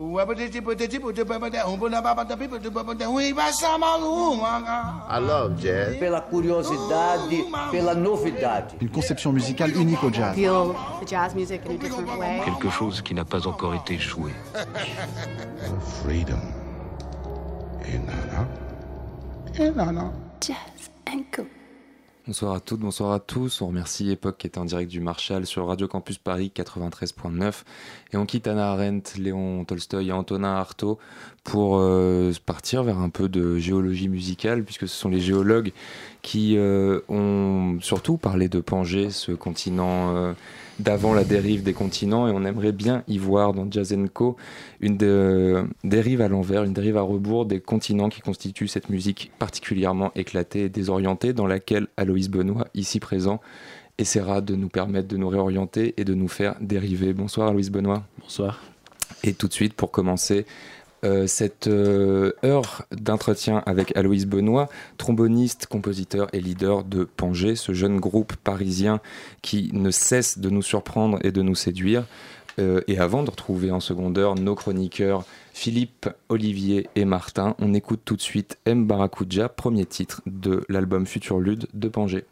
I love jazz. Pela curiosidade, pela novidade. Une conception musicale unique au jazz. Feel the jazz music in a different way. Quelque chose qui n'a pas encore été joué. Freedom. Et nana. Et nana. Jazz and Co. Bonsoir à toutes, bonsoir à tous. On remercie Époque qui est en direct du Marshall sur Radio Campus Paris 93.9. Et on quitte Anna Arendt, Léon Tolstoï et Antonin Artaud pour euh, partir vers un peu de géologie musicale, puisque ce sont les géologues qui euh, ont surtout parlé de Pangée, ce continent euh, d'avant la dérive des continents. Et on aimerait bien y voir dans Jazz Co une de- dérive à l'envers, une dérive à rebours des continents qui constituent cette musique particulièrement éclatée et désorientée, dans laquelle Aloïs Benoît, ici présent, essaiera de nous permettre de nous réorienter et de nous faire dériver. Bonsoir Aloïs Benoît. Bonsoir. Et tout de suite, pour commencer euh, cette euh, heure d'entretien avec Aloïs Benoît, tromboniste, compositeur et leader de Pangée, ce jeune groupe parisien qui ne cesse de nous surprendre et de nous séduire. Euh, et avant de retrouver en seconde heure nos chroniqueurs Philippe, Olivier et Martin, on écoute tout de suite M. Barakuja, premier titre de l'album Futur Lude de Pangée.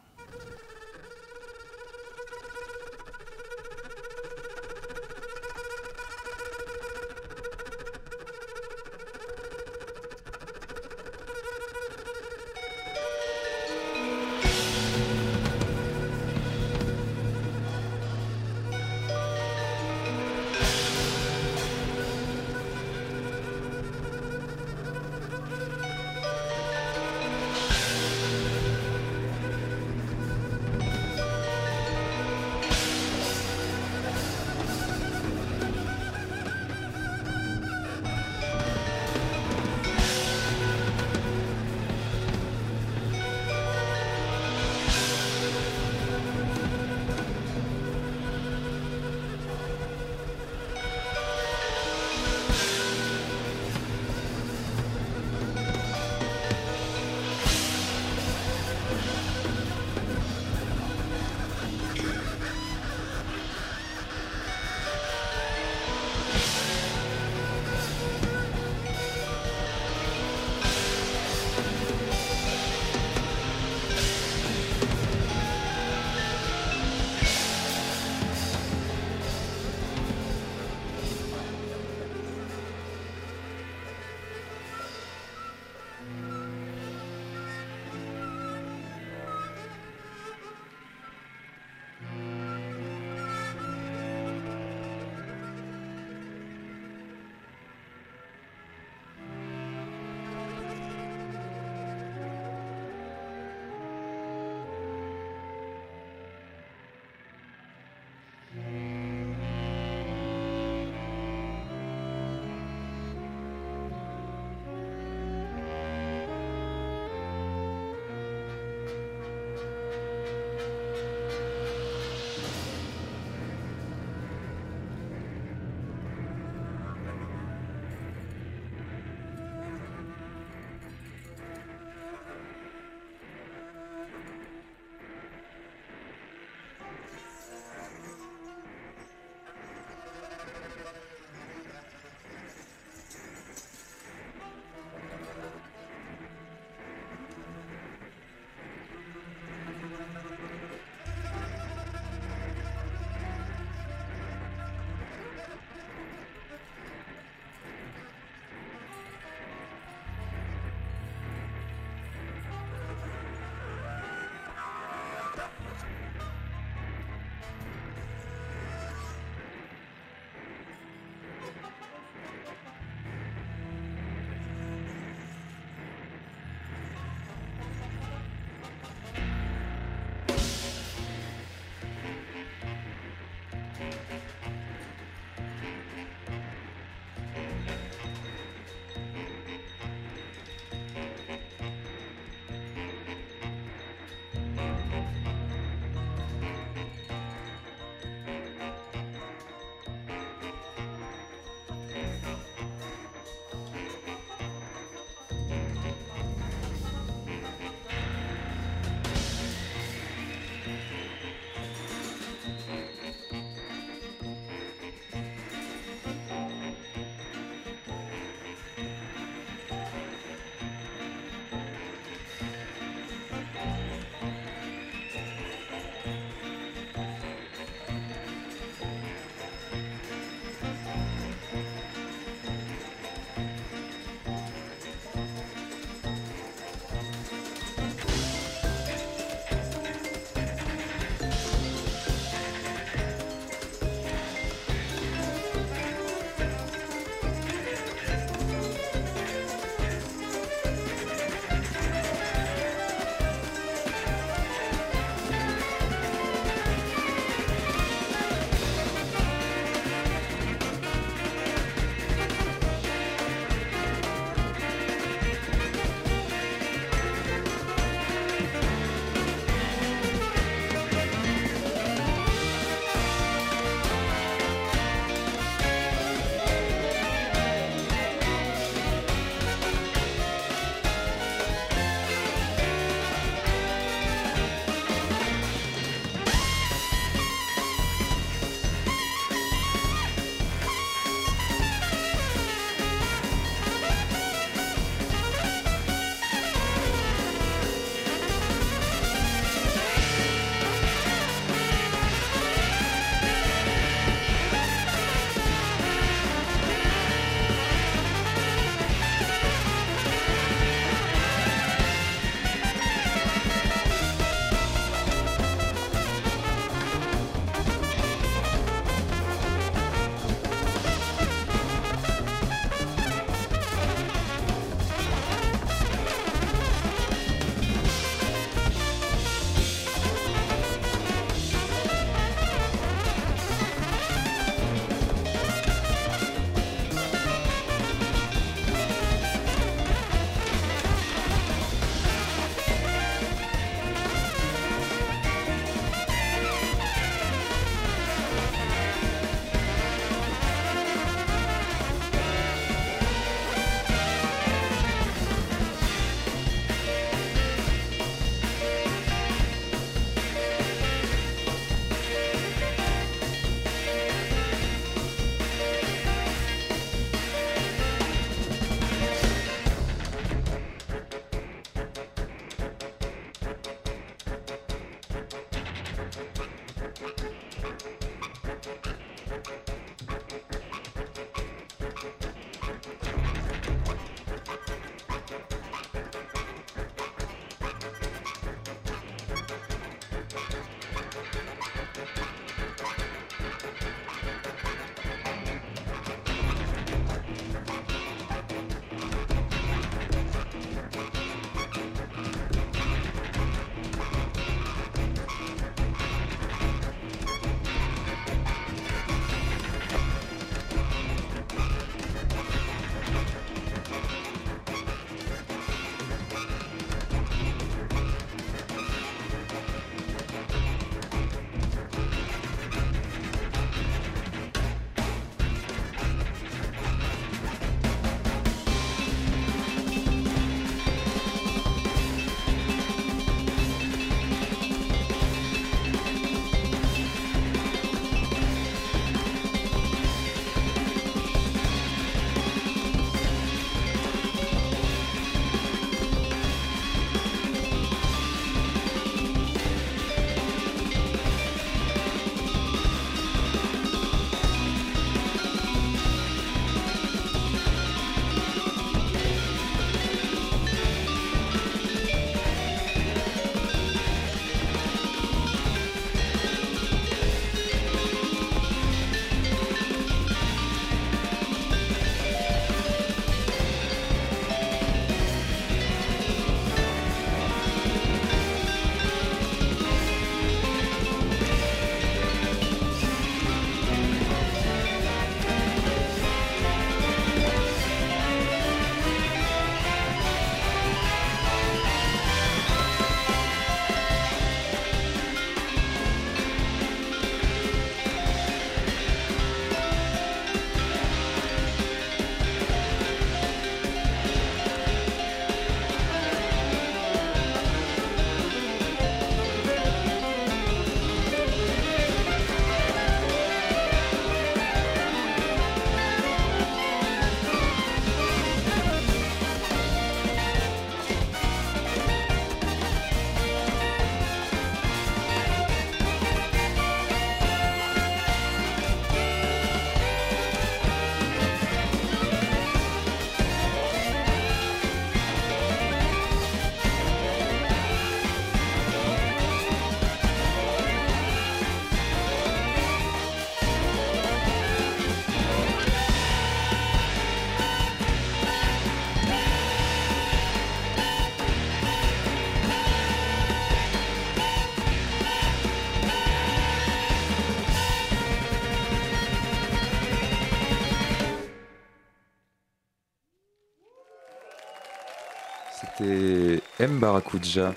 C'était M. Barakuja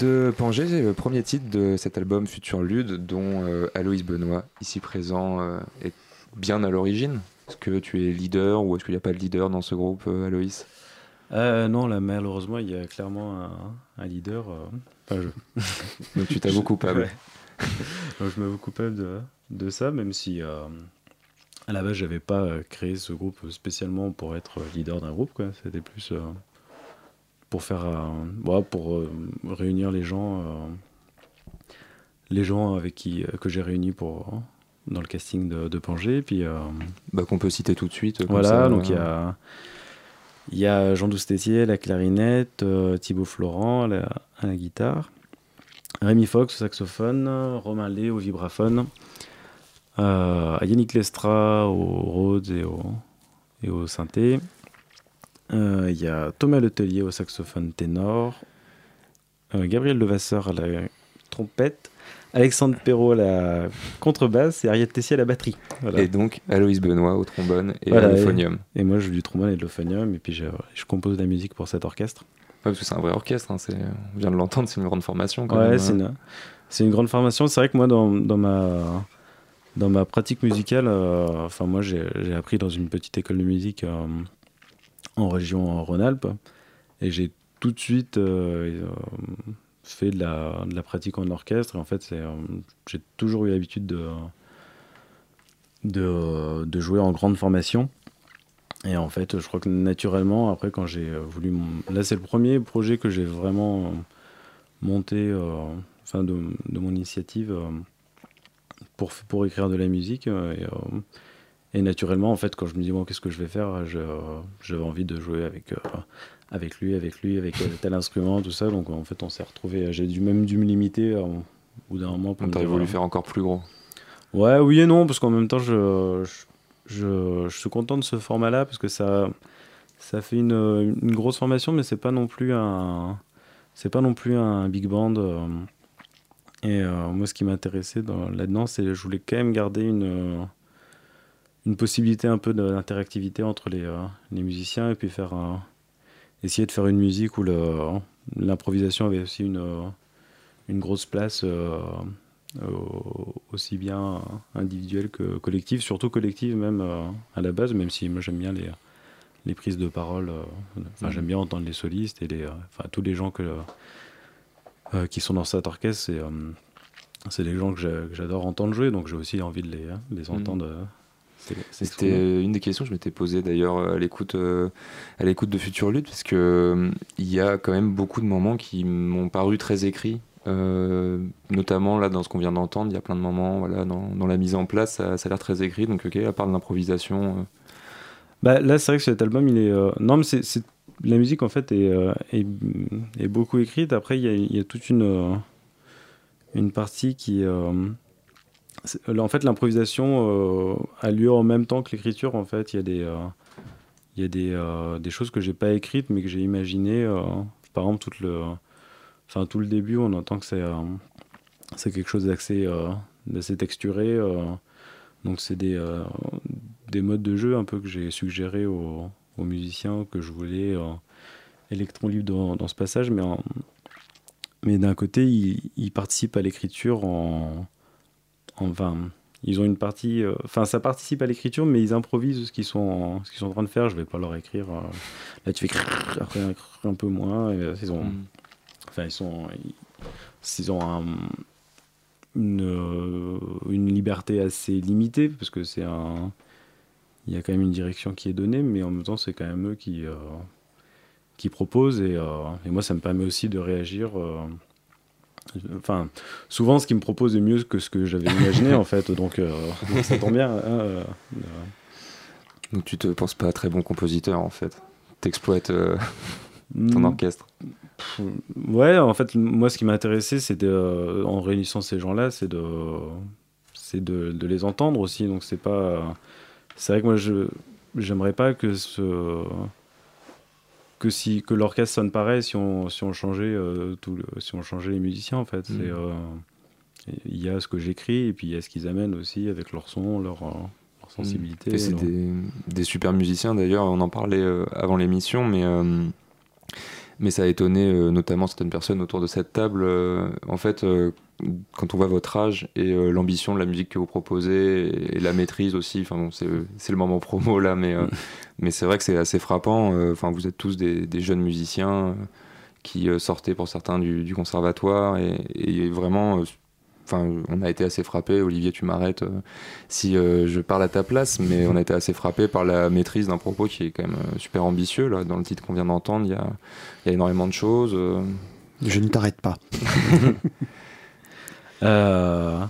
de Pangé, c'est le premier titre de cet album Futur Lude dont euh, Aloïs Benoît, ici présent, euh, est bien à l'origine. Est-ce que tu es leader ou est-ce qu'il n'y a pas de leader dans ce groupe, euh, Aloïs? Euh, non, là, malheureusement, il y a clairement un, un leader. euh, pas je. Donc tu t'avoues coupable. Ouais. Donc, je m'avoue coupable de, de ça, même si euh, à la base, j'avais pas créé ce groupe spécialement pour être leader d'un groupe. quoi. C'était plus euh, pour faire, euh, pour euh, réunir les gens, euh, les gens avec qui euh, que j'ai réunis pour dans le casting de, de Pangé. Puis Bah, Qu'on peut citer tout de suite. comme voilà, ça, donc il y a, il y a Jean Doustetier la clarinette, Thibaut Florent à la, à la guitare, Rémi Fox au saxophone, Romain Lé au vibraphone, Yannick Lestra au Rhodes et au, et au synthé. Euh, Il y a Thomas Letellier au saxophone ténor, euh, Gabriel Levasseur à la trompette, Alexandre Perrault à la contrebasse et Ariette Tessier à la batterie. Voilà. Et donc Aloïs Benoît au trombone et Voilà, à et- l'euphonium. Et moi, je joue du trombone et de l'euphonium, et puis je, je compose de la musique pour cet orchestre. Ouais, parce que c'est un vrai orchestre, hein, on vient de l'entendre, c'est une grande formation. Quand ouais, même, c'est hein. une, c'est une grande formation. C'est vrai que moi, dans, dans ma, dans ma pratique musicale, euh, enfin, moi, j'ai j'ai appris dans une petite école de musique euh, en région Rhône-Alpes, et j'ai tout de suite euh, euh, fait de la, pratique en orchestre. En fait, euh, j'ai toujours eu l'habitude de, de, jouer en grande formation. Et en fait, je crois que naturellement, après, quand j'ai voulu. Là, c'est le premier projet que j'ai vraiment monté, enfin, de, mon initiative, pour, pour écrire de la musique. Et naturellement, en fait, quand je me dis, bon, qu'est-ce que je vais faire, j'avais envie de jouer avec, avec lui, avec lui, avec tel instrument, tout ça. Donc, en fait, on s'est retrouvé. J'ai dû même dû me limiter au bout d'un moment. T'aurais voulu faire encore plus gros Ouais, oui et non, parce qu'en même temps, je, je, je, suis content de ce format-là, parce que ça, ça fait une, une grosse formation, mais c'est pas non plus un. C'est pas non plus un big band. Et euh, moi, ce qui m'intéressait là-dedans, c'est que je voulais quand même garder une, une possibilité un peu d'interactivité entre les, euh, les, musiciens et puis faire essayer de faire une musique où l'improvisation avait aussi une, une grosse place euh, aussi bien individuelle que collective, surtout collective même à la base, même si moi j'aime bien les, les prises de parole. Enfin, j'aime bien entendre les solistes et les, enfin, tous les gens que euh, qui sont dans cet orchestre, c'est euh, c'est des gens que j'adore entendre jouer, donc j'ai aussi envie de les, hein, les mhm. entendre. Euh, C'était une des questions que je m'étais posée d'ailleurs à l'écoute à l'écoute de Future Lutte, parce que il y a quand même beaucoup de moments qui m'ont paru très écrits. notamment là dans ce qu'on vient d'entendre, il y a plein de moments voilà, dans, dans la mise en place, ça, ça a l'air très écrit. Donc ok, à part de l'improvisation. Bah, là, c'est vrai que cet album, il est. Non, mais c'est la musique en fait est, euh, est, est, beaucoup écrite. Après, il y a, y a, toute une, euh, une partie qui. Euh, en fait, l'improvisation a lieu en même temps que l'écriture. En fait, il y a des, il y a des, des choses que j'ai pas écrites, mais que j'ai imaginées. par exemple, tout le, enfin, tout le début, on entend que c'est c'est quelque chose d'assez d'assez texturé. donc, c'est des, des modes de jeu un peu que j'ai suggéré aux aux musiciens que je voulais euh, électron libre dans, dans, ce passage, mais, mais d'un côté, ils, participent à l'écriture en, Enfin, ils ont une partie. Euh, enfin, ça participe à l'écriture, mais ils improvisent ce qu'ils sont, ce qu'ils sont en train de faire. Je vais pas leur écrire. Euh, là, tu fais après un peu moins. ils ont. Mm. Enfin, ils sont. Ils, ont une, une liberté assez limitée parce que c'est un il y a quand même une direction qui est donnée, mais en même temps, c'est quand même eux qui, euh, qui proposent. Et, euh, et, moi, ça me permet aussi de réagir. Euh, enfin, souvent, ce qu'ils me proposent est mieux que ce que j'avais imaginé, en fait. Donc, ça tombe bien. Hein, donc, tu te penses pas très bon compositeur, en fait T'exploites ton hmm. orchestre Ouais, en fait, moi, ce qui m'a intéressé, c'est en réunissant ces gens-là, c'est de, c'est de, de, les entendre aussi. Donc, c'est pas c'est vrai que moi, je j'aimerais pas que ce que si que l'orchestre sonne pareil si on si on changeait euh, tout si on changeait les musiciens en fait. Mm. Euh, il y a ce que j'écris et puis il y a ce qu'ils amènent aussi avec leur son, leur, euh, leur sensibilité. Et c'est des, des, super musiciens d'ailleurs. On en parlait avant l'émission, mais mais ça a étonné notamment certaines personnes autour de cette table. en fait, quand on voit votre âge et euh, l'ambition de la musique que vous proposez et, la maîtrise aussi, enfin bon, c'est le moment promo là, mais, euh, mais c'est vrai que c'est assez frappant. Euh, enfin, vous êtes tous des, des jeunes musiciens qui sortaient pour certains du, du conservatoire et, et vraiment, enfin, on a été assez frappé. Olivier, tu m'arrêtes si je parle à ta place, mais on a été assez frappé par la maîtrise d'un propos qui est quand même super ambitieux là. Dans le titre qu'on vient d'entendre, il y a, énormément de choses. Je ne t'arrête pas. Euh,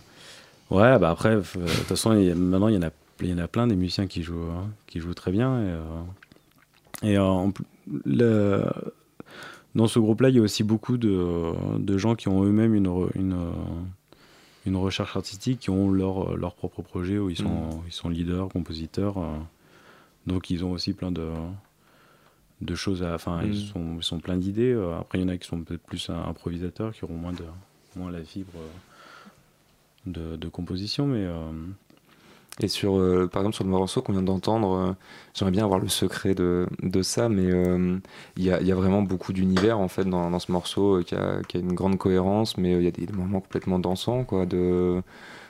ouais, bah après, de toute façon, maintenant, il y, en a, il y en a plein des musiciens qui jouent, hein, qui jouent très bien. Et, euh, et le, dans ce groupe-là, il y a aussi beaucoup de, de gens qui ont eux-mêmes une, une, une, recherche artistique, qui ont leur, leur propre projet où ils sont, mm. ils sont leaders, compositeurs. Euh. donc, ils ont aussi plein de, de choses à. Enfin, ils, mm. sont, ils sont plein d'idées. Après, il y en a qui sont peut-être plus improvisateurs, qui auront moins, de, moins la fibre de, composition, mais. Euh, et sur, euh, par exemple, sur le morceau qu'on vient d'entendre, euh, j'aimerais bien avoir le secret de, de ça, mais il y a, y, a, vraiment beaucoup d'univers en fait dans, dans ce morceau qui a, qui, a, une grande cohérence, mais il y a des moments complètement dansants, quoi, de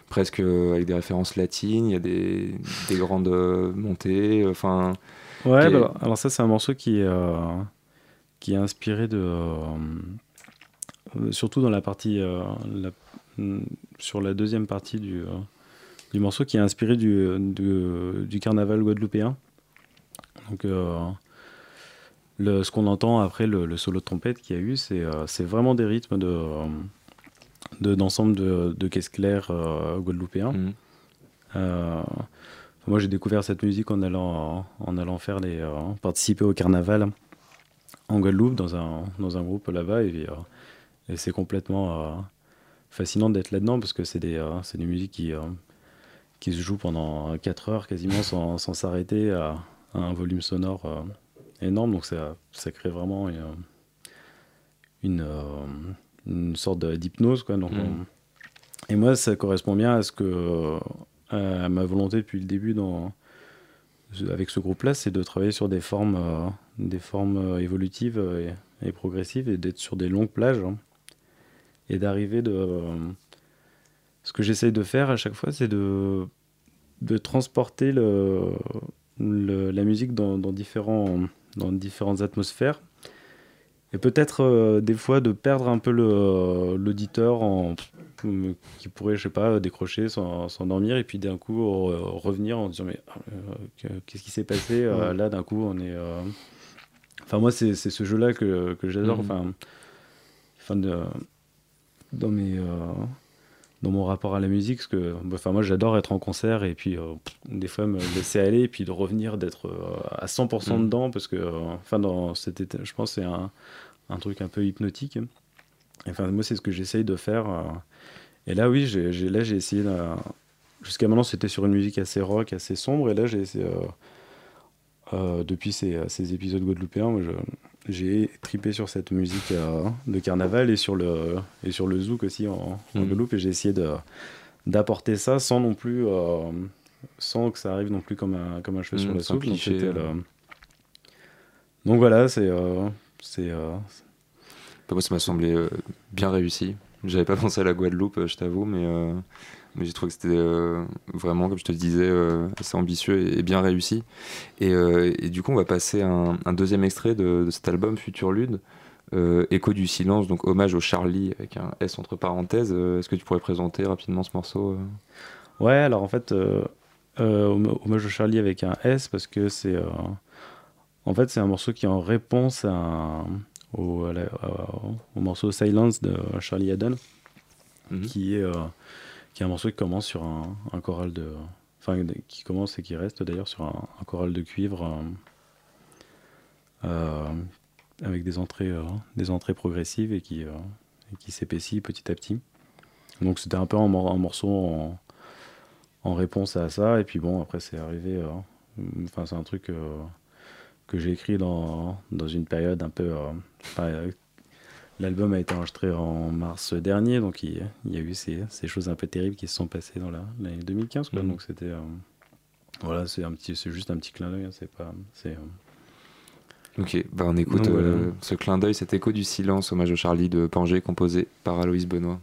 presque avec des références latines, il y a des, des grandes montées, enfin. Ouais, bah, alors ça c'est un morceau qui, qui est inspiré de, surtout dans la partie, la sur la deuxième partie du, euh, du morceau qui est inspiré du, du, carnaval guadeloupéen. Donc, euh, le, ce qu'on entend après le, solo de trompette qu'il y a eu, c'est euh, vraiment des rythmes de d'ensemble de, de, caisses claires guadeloupéens. Mm. moi, j'ai découvert cette musique en allant, en allant faire les, participer au carnaval en Guadeloupe dans un, dans un groupe là-bas. Et, et c'est complètement fascinant d'être là-dedans parce que c'est des, c'est des musiques qui, qui se jouent pendant 4 heures quasiment sans, sans s'arrêter à, un volume sonore énorme. Donc ça, ça crée vraiment une, une, sorte d'hypnose. Quoi. Donc, mm. Et moi, ça correspond bien à ce que à ma volonté depuis le début dans, avec ce groupe-là, c'est de travailler sur des formes, euh, des formes euh, évolutives et, progressives et d'être sur des longues plages hein. Et d'arriver de. ce que j'essaye de faire à chaque fois, c'est de, de transporter le, la musique dans, dans, différents, dans différentes atmosphères et peut-être euh, des fois de perdre un peu l'auditeur qui pourrait, je sais pas, décrocher, s'endormir, et puis d'un coup revenir en disant mais euh, qu'est-ce qui s'est passé euh, Là, d'un coup, on est. Enfin, moi, c'est ce jeu-là que, que j'adore. Mhm. Enfin, enfin de, dans mes dans mon rapport à la musique, parce que enfin, moi j'adore être en concert et puis des fois me laisser aller et puis de revenir d'être à 100% mhm. dedans parce que enfin dans cet état, je pense c'est un, un, truc un peu hypnotique. Enfin moi c'est ce que j'essaye de faire et là, oui, j'ai, là, j'ai essayé. Jusqu'à maintenant, c'était sur une musique assez rock, assez sombre. Et là, j'ai essayé. Euh, euh, depuis ces, ces, épisodes guadeloupéens, j'ai tripé sur cette musique euh, de carnaval et sur le, et sur le zouk aussi en, mmh. Guadeloupe. Et j'ai essayé de, d'apporter ça sans non plus. sans que ça arrive non plus comme un, comme un cheveu sur mmh, la soupe. Donc, donc, voilà, c'est. c'est moi, ça m'a semblé bien réussi. J'avais pas pensé à la Guadeloupe, euh, je t'avoue, mais, euh, mais j'ai trouvé que c'était euh, vraiment, comme je te le disais, assez ambitieux et, bien réussi. Et, et, du coup, on va passer un, un deuxième extrait de, cet album, Future Lude. Écho du silence, donc hommage au Charlie avec un S entre parenthèses. Est-ce que tu pourrais présenter rapidement ce morceau Ouais, alors en fait, hommage au Charlie avec un S parce que c'est en fait c'est un morceau qui est en réponse à un, au, au, morceau Silence de Charlie Haddon, mhm. qui, est, euh, qui est un morceau qui commence sur un, un choral de. Enfin, qui commence et qui reste d'ailleurs sur un, un, choral de cuivre euh, euh, avec des entrées, des entrées progressives et qui, qui s'épaissit petit à petit. Donc c'était un peu un, morceau en, en, réponse à ça. Et puis bon, après c'est arrivé. Enfin, c'est un truc que j'ai écrit dans, dans, une période un peu. Euh, l'album a été enregistré en mars dernier, donc il, il y a eu ces, ces, choses un peu terribles qui se sont passées dans l'année 2015. Quoi, mhm. Donc c'était. Euh, voilà, c'est juste un petit clin d'œil. Hein, c'est pas. Euh, ok, bah on écoute ce clin d'œil, cet écho du silence, hommage au Charlie de Pangé, composé par Aloïs Benoît.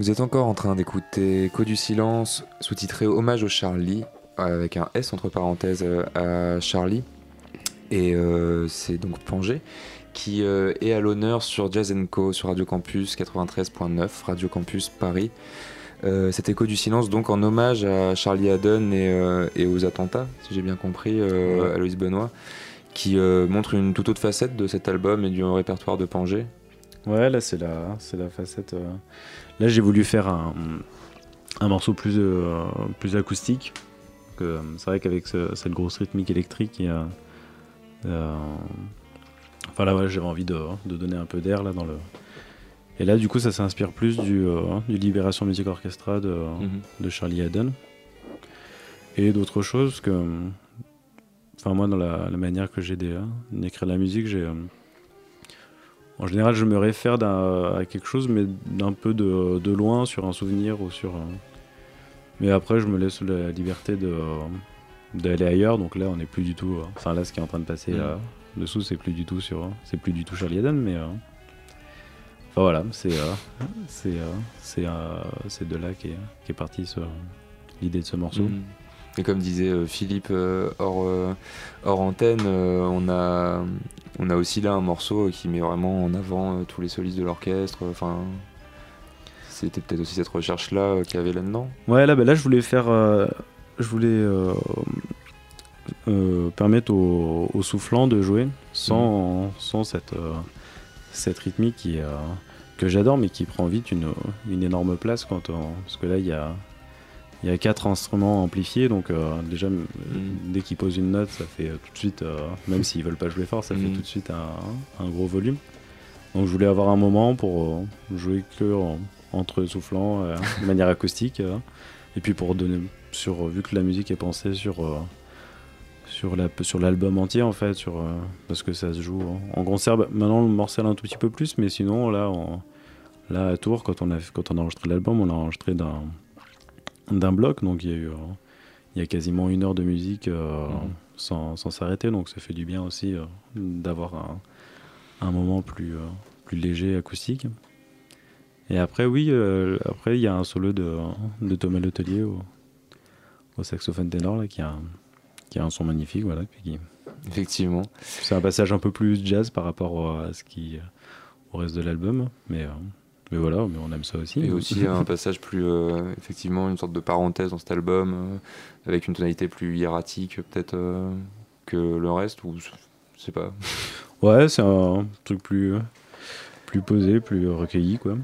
Vous êtes encore en train d'écouter Code du silence, sous-titré Hommage au Charlie, avec un S entre parenthèses euh, à Charlie. Et euh, c'est donc Pangé qui euh, est à l'honneur sur Jazz Co sur Radio Campus 93.9, Radio Campus Paris. Cet écho du silence donc en hommage à Charlie Haddon et, aux attentats, si j'ai bien compris, à Aloïs Benoît, qui montre une toute autre facette de cet album et du répertoire de Pangé. Ouais, là c'est la, c'est la facette. Là, j'ai voulu faire un, morceau plus, euh, plus acoustique. C'est vrai qu'avec cette grosse rythmique électrique, il y a. Euh, enfin là, j'avais envie de, donner un peu d'air là dans le. Et là, du coup, ça s'inspire plus du, euh, du Libération Music Orchestra de, mhm. de Charlie Haddon. Et d'autres choses que. Enfin, moi, dans la, manière que j'ai d'écrire la musique, j'ai en général, je me réfère à quelque chose, mais d'un peu de, loin, sur un souvenir ou sur. Mais après, je me laisse la liberté de d'aller ailleurs. Donc là, on n'est plus du tout. Enfin, là, ce qui est en train de passer là, dessous, c'est plus du tout sur. C'est plus du tout Charlie Eden, mais. Euh, enfin voilà, c'est euh, c'est euh, c'est de là qu'est est partie l'idée de ce morceau. Mm. Et comme disait euh, Philippe euh, hors, euh, hors antenne, euh, on, a, on a aussi là un morceau qui met vraiment en avant euh, tous les solistes de l'orchestre. Enfin, c'était peut-être aussi cette recherche-là euh, qu'il y avait là-dedans. Ouais, là, bah, là, je voulais faire. euh, je voulais euh, euh, permettre aux, aux soufflants de jouer sans, sans cette, euh, cette rythmique qui, euh, que j'adore, mais qui prend vite une, une énorme place. Quand on- parce que là, il y a, il y a quatre instruments amplifiés, donc euh, déjà, m- dès qu'ils posent une note, ça fait euh, tout de suite, euh, même s'ils veulent pas jouer fort, ça fait Mm. tout de suite un, un gros volume. Donc je voulais avoir un moment pour euh, jouer que en- entre soufflants, euh, de manière acoustique. et puis pour donner, sur, vu que la musique est pensée sur, sur, la, sur l'album entier en fait, sur, euh, parce que ça se joue en, en concert. Bah, maintenant on le morcelle un tout petit peu plus, mais sinon là, on- là à Tours, quand on a, quand on a enregistré l'album, on a enregistré d'un, d'un bloc, donc il y a eu euh, il y a quasiment une heure de musique euh, Mhm. sans, sans s'arrêter, donc ça fait du bien aussi euh, d'avoir un, un moment plus, euh, plus léger acoustique. Et après, oui, après il y a un solo de, de Thomas Letelier au, au saxophone ténor là, qui, a un, qui a un son magnifique, voilà. Puis qui- Effectivement. c'est un passage un peu plus jazz par rapport à ce qui au reste de l'album, mais, mais voilà, mais on aime ça aussi. Et aussi un passage plus, euh, effectivement, une sorte de parenthèse dans cet album, euh, avec une tonalité plus hiératique peut-être euh, que le reste, ou je sais pas. Ouais, c'est un truc plus, plus posé, plus recueilli, quoi.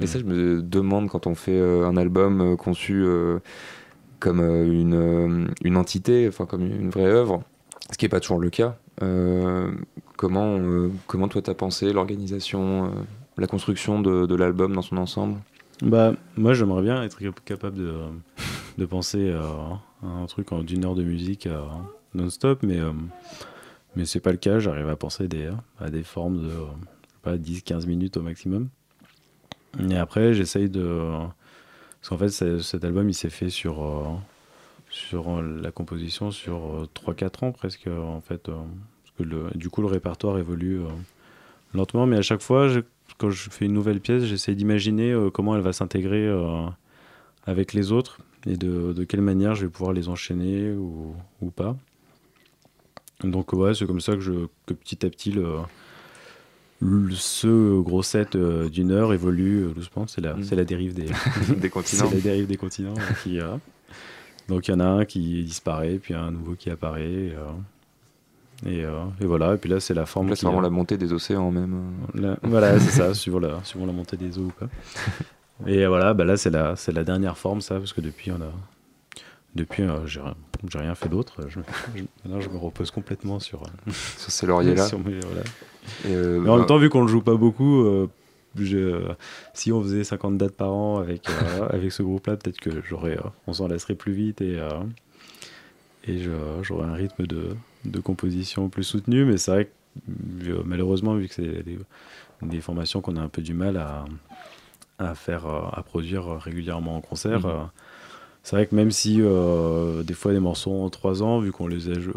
Et ça, je me demande quand on fait un album conçu comme une, une entité, enfin comme une vraie œuvre, ce qui n'est pas toujours le cas. euh, comment, euh, comment toi t'as pensé l'organisation, euh, la construction de, l'album dans son ensemble? Bah, moi, j'aimerais bien être cap- capable de, de penser euh, à un truc d'une heure de musique euh, non-stop, mais, mais c'est pas le cas. J'arrive à penser des, à des formes de pas, 10-15 minutes au maximum. Et après, j'essaye de. Parce qu'en fait, cet album, il s'est fait sur, sur la composition sur euh, 3-4 ans presque, en fait. Parce que le, du coup, le répertoire évolue euh, lentement, mais à chaque fois, je- quand je fais une nouvelle pièce, j'essaie d'imaginer euh, comment elle va s'intégrer euh, avec les autres et de, de quelle manière je vais pouvoir les enchaîner ou, ou pas. Donc ouais, c'est comme ça que, je, que petit à petit, le, le- ce gros set d'une heure évolue doucement. C'est la, Mm. c'est la dérive des, Des continents. c'est la dérive des continents qui euh, Donc il y en a un qui disparaît, puis un nouveau qui apparaît. Euh, et, euh, et voilà, et puis là c'est la forme Là, c'est vraiment la montée des océans même. euh. Là- voilà, c'est ça, suivant la, suivant la montée des eaux ou pas. Et voilà, bah là, c'est la, c'est la dernière forme, ça, parce que depuis, on a. Depuis, euh, j'ai rien- j'ai rien fait d'autre. Je, je- maintenant, je me repose complètement sur. euh, Sur ces lauriers-là. sur mes- voilà. Et, Mais en bah, même temps, vu qu'on le joue pas beaucoup, je- si on faisait 50 dates par an avec, avec ce groupe-là, peut-être que j'aurais, on s'en lasserait plus vite et, et j'aurais un rythme de, de composition plus soutenu. Mais c'est vrai que euh, malheureusement, vu que c'est des, des formations qu'on a un peu du mal à, à faire, euh, à produire régulièrement en concert. Mhm. euh, c'est vrai que même si euh, des fois des morceaux en trois ans, vu qu'on les a, euh,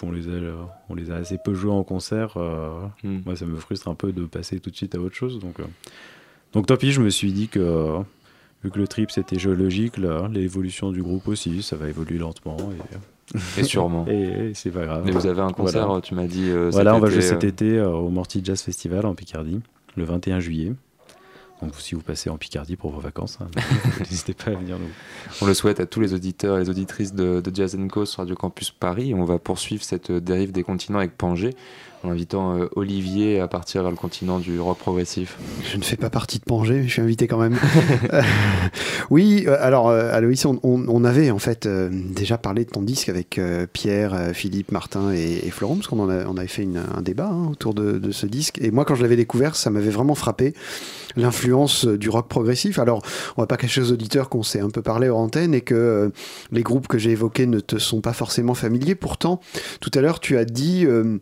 qu'on les a, euh, on les a assez peu joués en concert, euh, hmm. moi, ça me frustre un peu de passer tout de suite à autre chose. Donc, euh, donc tant pis, je me suis dit que euh, vu que le trip c'était géologique, l'évolution du groupe aussi, ça va évoluer lentement et, Et sûrement. et, et c'est pas grave. Mais vous avez un concert, Voilà. tu m'as dit. euh, Voilà, on va jouer cet euh, été euh, au Morty Jazz Festival en Picardie, le 21 juillet. Donc si vous passez en Picardie pour vos vacances, hein, n'hésitez pas à venir nous. On le souhaite à tous les auditeurs et les auditrices de, de Jazz Co sur Radio Campus Paris. On va poursuivre cette euh, dérive des continents avec Pangé en invitant euh, Olivier à partir vers le continent du rock progressif. Je ne fais pas partie de Pangé, mais je suis invité quand même. Euh, oui, alors euh, Aloïs, on, on- on avait en fait euh, déjà parlé de ton disque avec euh, Pierre, euh, Philippe, Martin et, et Florent, parce qu'on on avait fait une- un débat hein, autour de, de ce disque. Et moi, quand je l'avais découvert, ça m'avait vraiment frappé l'influence euh, du rock progressif. Alors, on va pas cacher aux auditeurs qu'on s'est un peu parlé hors antenne et que euh, les groupes que j'ai évoqués ne te sont pas forcément familiers. Pourtant, tout à l'heure, tu as dit. euh,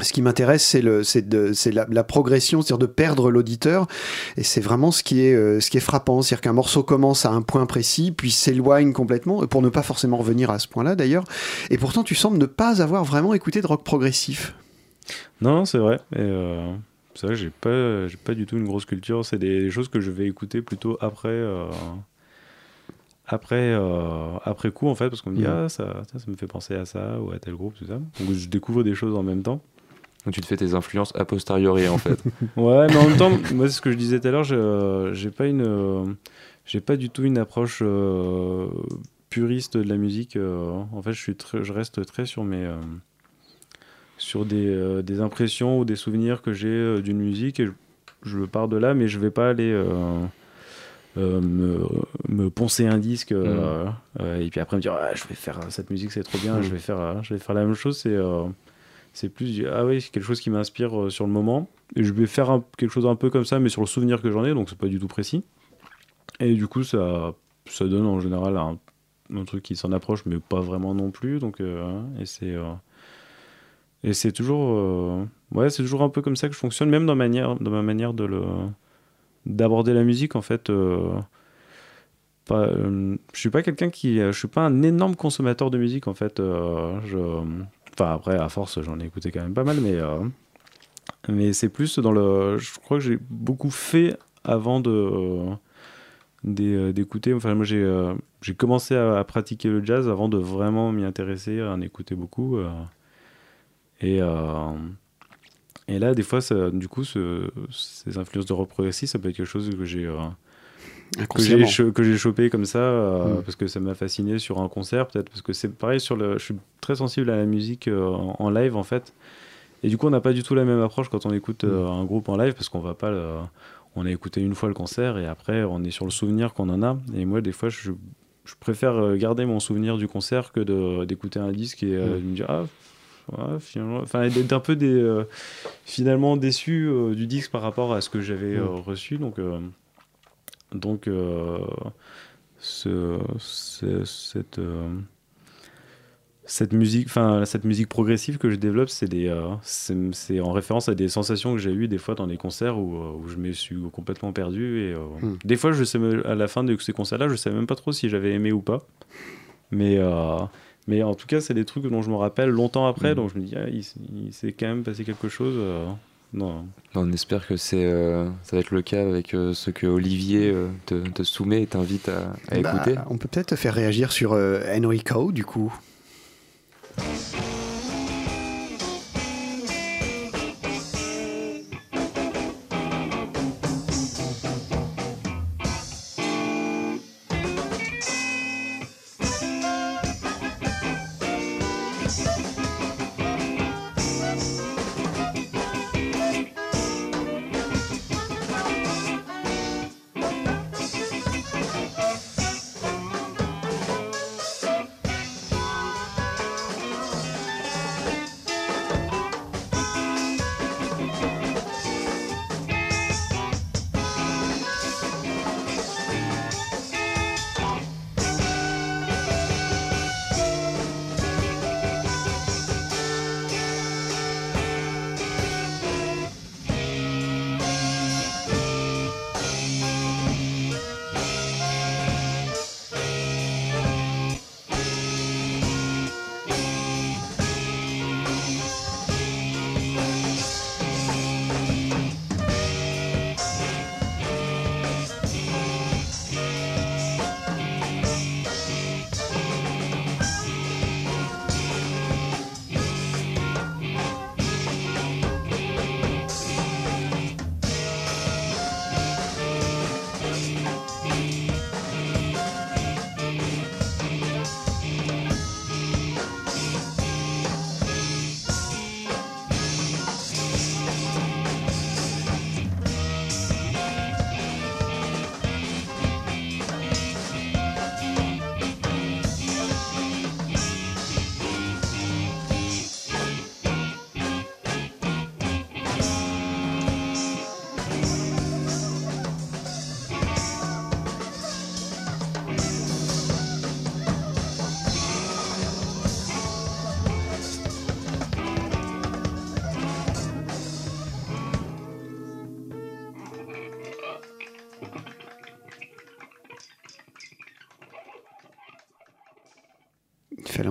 ce qui m'intéresse, c'est le, c'est la, la progression, c'est-à-dire de perdre l'auditeur. Et c'est vraiment ce qui est, ce qui est frappant, c'est-à-dire qu'un morceau commence à un point précis, puis s'éloigne complètement, pour ne pas forcément revenir à ce point-là d'ailleurs. Et pourtant, tu sembles ne pas avoir vraiment écouté de rock progressif. Non, c'est vrai. C'est vrai que j'ai pas, j'ai pas du tout une grosse culture. C'est des, des choses que je vais écouter plutôt après, euh, après, euh, après coup, en fait, parce qu'on me dit, Mhm. ah, ça, ça, ça me fait penser à ça ou à tel groupe, tout ça. Donc je découvre des choses en même temps. Donc tu te fais tes influences a posteriori en fait. Ouais, mais en même temps, moi, c'est ce que je disais tout à l'heure, je- j'ai pas une, euh, j'ai pas du tout une approche euh, puriste de la musique. euh, en fait, je suis, je reste très sur mes, euh, sur des, euh, des impressions ou des souvenirs que j'ai euh, d'une musique et je, je pars de là, mais je vais pas aller euh, me, me poncer un disque euh, euh, et puis après me dire Ah, je vais faire cette musique, c'est trop bien, Mm. je vais faire, je vais faire la même chose. C'est c'est plus ah oui, c'est quelque chose qui m'inspire sur le moment. Et je vais faire un- quelque chose un peu comme ça, mais sur le souvenir que j'en ai, donc c'est pas du tout précis. Et du coup, ça, ça donne en général un, un truc qui s'en approche, mais pas vraiment non plus. Donc, et c'est et c'est toujours, euh, ouais, c'est toujours un peu comme ça que je fonctionne, même dans ma manière, dans ma manière de d'aborder la musique en fait. euh, euh, je suis pas quelqu'un qui, je suis pas un énorme consommateur de musique en fait. je, Enfin, après, à force, j'en ai écouté quand même pas mal, mais, mais c'est plus dans le. Je crois que j'ai beaucoup fait avant de. d'é- d'écouter. Enfin, moi, j'ai j'ai commencé à pratiquer le jazz avant de vraiment m'y intéresser, à en écouter beaucoup. Et, euh, et là, des fois, ça, du coup, ce- ces influences de rock progressif, ça peut être quelque chose que j'ai. euh, que j'ai chopé comme ça euh, Mm. parce que ça m'a fasciné sur un concert peut-être parce que c'est pareil sur le je suis très sensible à la musique en, en live en fait et du coup on n'a pas du tout la même approche quand on écoute Mm. un groupe en live parce qu'on va pas le- on a écouté une fois le concert et après on est sur le souvenir qu'on en a et moi des fois je, je préfère garder mon souvenir du concert que d'écouter un disque et euh, Mm. de me dire ah ouais, finalement enfin d'être un peu des, euh, finalement déçu euh, du disque par rapport à ce que j'avais Mm. euh, reçu donc donc, ce, ce- cette, cette musique, enfin cette musique progressive que je développe, c'est des, c'est en référence à des sensations que j'ai eues des fois dans des concerts où, où je me suis complètement perdu et Hmm. des fois, je sais à la fin de ces concerts-là, je sais même pas trop si j'avais aimé ou pas, mais mais en tout cas, c'est des trucs dont je me rappelle longtemps après, Mhm. donc je me dis, ah, il, il s'est quand même passé quelque chose. euh, non. On espère que c'est, euh, ça va être le cas avec euh, ce que Olivier euh, te, te soumet et t'invite à, à Bah, écouter. on peut peut-être faire réagir sur euh, Enrico, du coup.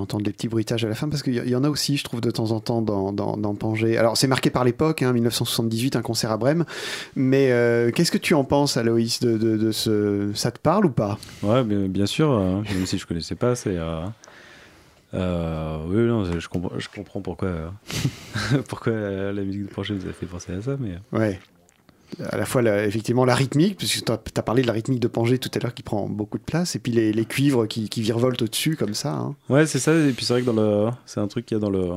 Entendre les petits bruitages à la fin parce qu'il y, y en a aussi, je trouve, de temps en temps dans, dans, dans Pangée. Alors, c'est marqué par l'époque, hein, 1978, un concert à Brême. Mais euh, qu'est-ce que tu en penses, Aloïs, de, de, de ce... Ça te parle ou pas? Ouais, bien, bien sûr, euh, même si je connaissais pas, c'est. euh, euh, oui, non, je comprends, je comprends pourquoi, pourquoi la musique de Projet nous a fait penser à ça, mais. Ouais. À la fois, la- effectivement, la rythmique, puisque tu as, parlé de la rythmique de Pangée tout à l'heure qui prend beaucoup de place, et puis les, les cuivres qui, qui virevoltent au-dessus, comme ça. hein. Ouais, c'est ça. Et puis c'est vrai que dans le, c'est un truc qu'il y a dans le,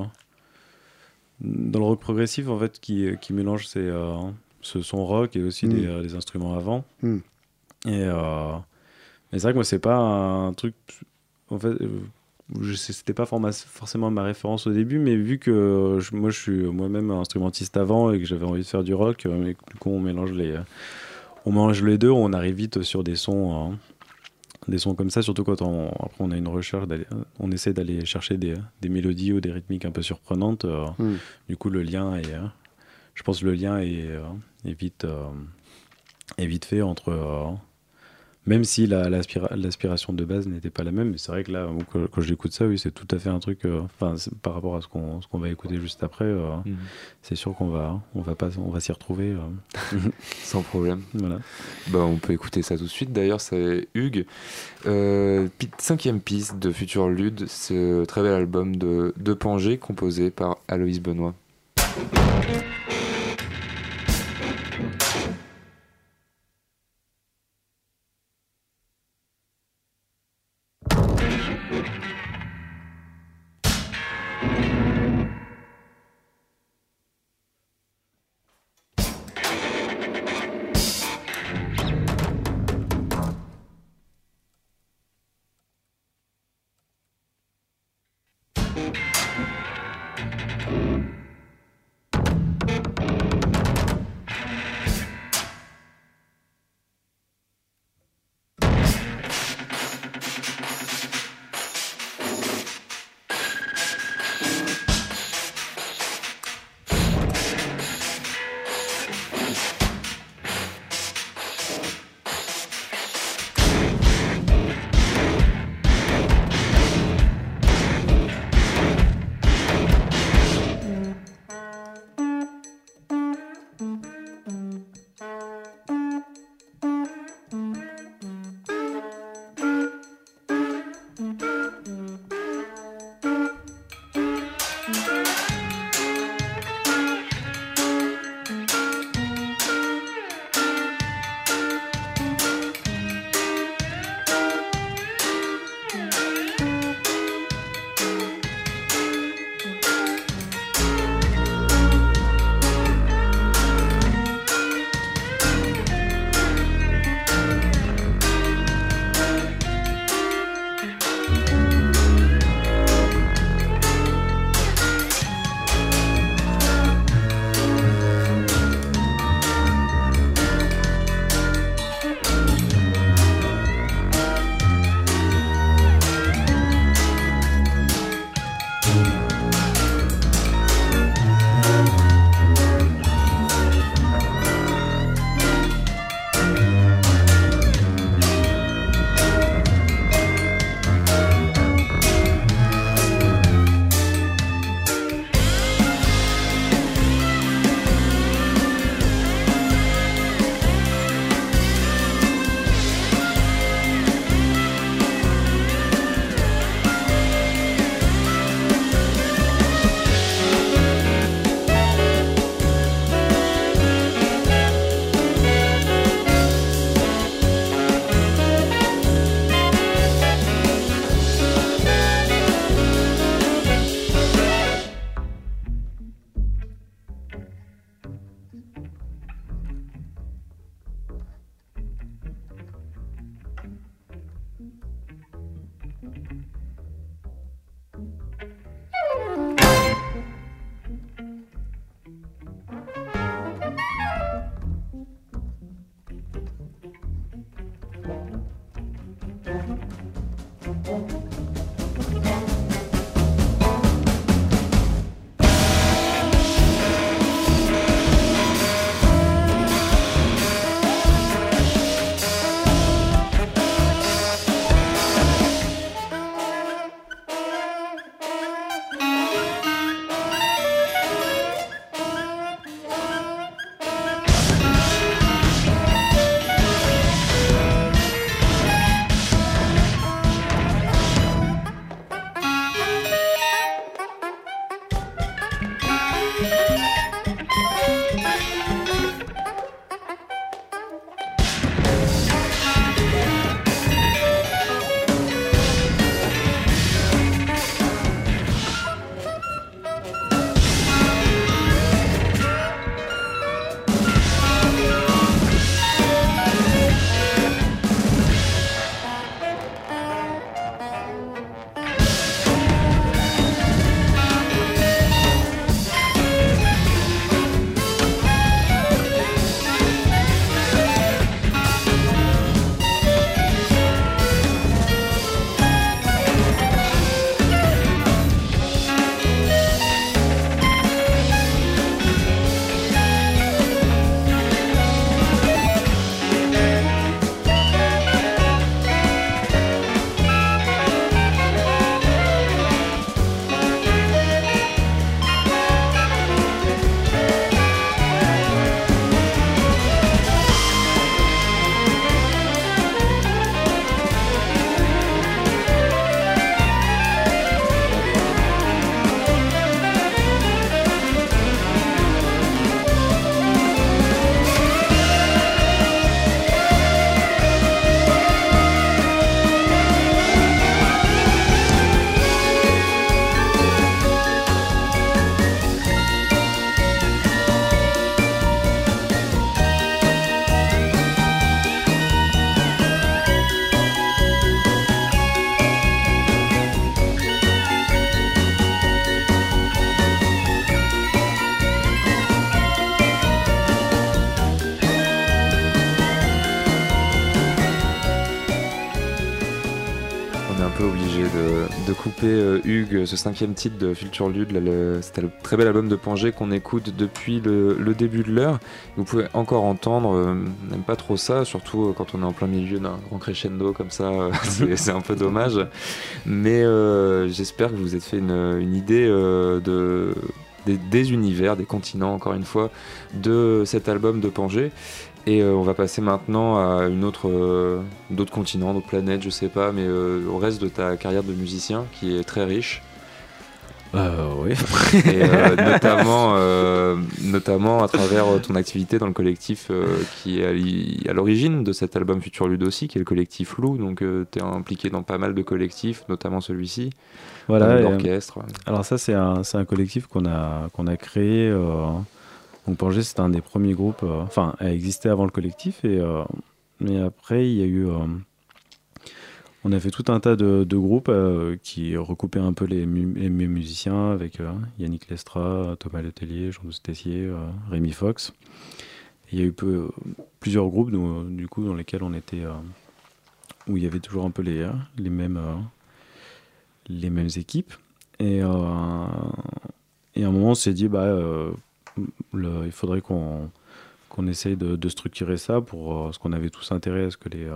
dans le rock progressif en fait qui, qui mélange ces, euh, ce son rock et aussi Mm. des, des instruments avant. Mm. Et euh, mais c'est vrai que moi c'est pas un truc. En fait, c'était pas forcément ma référence au début, mais vu que je- moi je suis moi-même instrumentiste avant et que j'avais envie de faire du rock, euh, mais du coup on mélange les, euh, on mélange les deux, on arrive vite sur des sons. euh, des sons comme ça, surtout quand on, après on a une recherche, on essaie d'aller chercher des, des mélodies ou des rythmiques un peu surprenantes. euh, Mm. Du coup, le lien est, euh, je pense, le lien est, euh, est vite, euh, est vite fait entre, euh, même si la- l'aspira- l'aspiration de base n'était pas la même. Mais c'est vrai que là, quand, quand j'écoute ça, oui, c'est tout à fait un truc. euh, Enfin, par rapport à ce qu'on va écouter juste après, euh, Mhm. c'est sûr qu'on va, on va pas, on va s'y retrouver. euh, Sans problème. voilà. Bah, on peut écouter ça tout de suite. D'ailleurs, c'est Hugues. Cinquième piste de Future Lude, ce très bel album de, de Pangée composé par Aloïs Benoît. Ce cinquième titre de Future Lude. C'était le très bel album de Pangé qu'on écoute depuis le, début de l'heure. Vous pouvez encore entendre, euh, n'aime pas trop ça, surtout euh, quand on est en plein milieu d'un grand crescendo comme ça, euh, c'est un peu dommage. Mais euh, j'espère que vous vous êtes fait une, idée de, des, univers, des continents, encore une fois, de cet album de Pangé. Et on va passer maintenant à une autre, d'autres continents, d'autres planètes, je sais pas, mais au reste de ta carrière de musicien qui est très riche, Euh, oui. et euh, notamment, euh, notamment à travers ton activité dans le collectif euh, qui est à l'origine de cet album Future Lude aussi, qui est le collectif Lou. Donc tu es impliqué dans pas mal de collectifs, notamment celui-ci, Voilà. euh, l'orchestre. Alors ça, c'est un, c'est un collectif qu'on a, qu'on a créé. euh, donc Pangée, c'était un des premiers groupes, euh, enfin, elle existait avant le collectif, et, euh, mais après, il y a eu... on a fait tout un tas de, groupes euh, qui recoupaient un peu les, mu- les musiciens avec euh, Yannick Lestra, Thomas Letellier, Jean-Douce Tessier, euh, Rémi Fox. Il y a eu plusieurs groupes du coup, dans lesquels on était... où il y avait toujours un peu les, mêmes... équipes. Et, à un moment, on s'est dit, bah, il faudrait qu'on essaye de, de structurer ça pour ce qu'on avait tous intérêt à ce que les.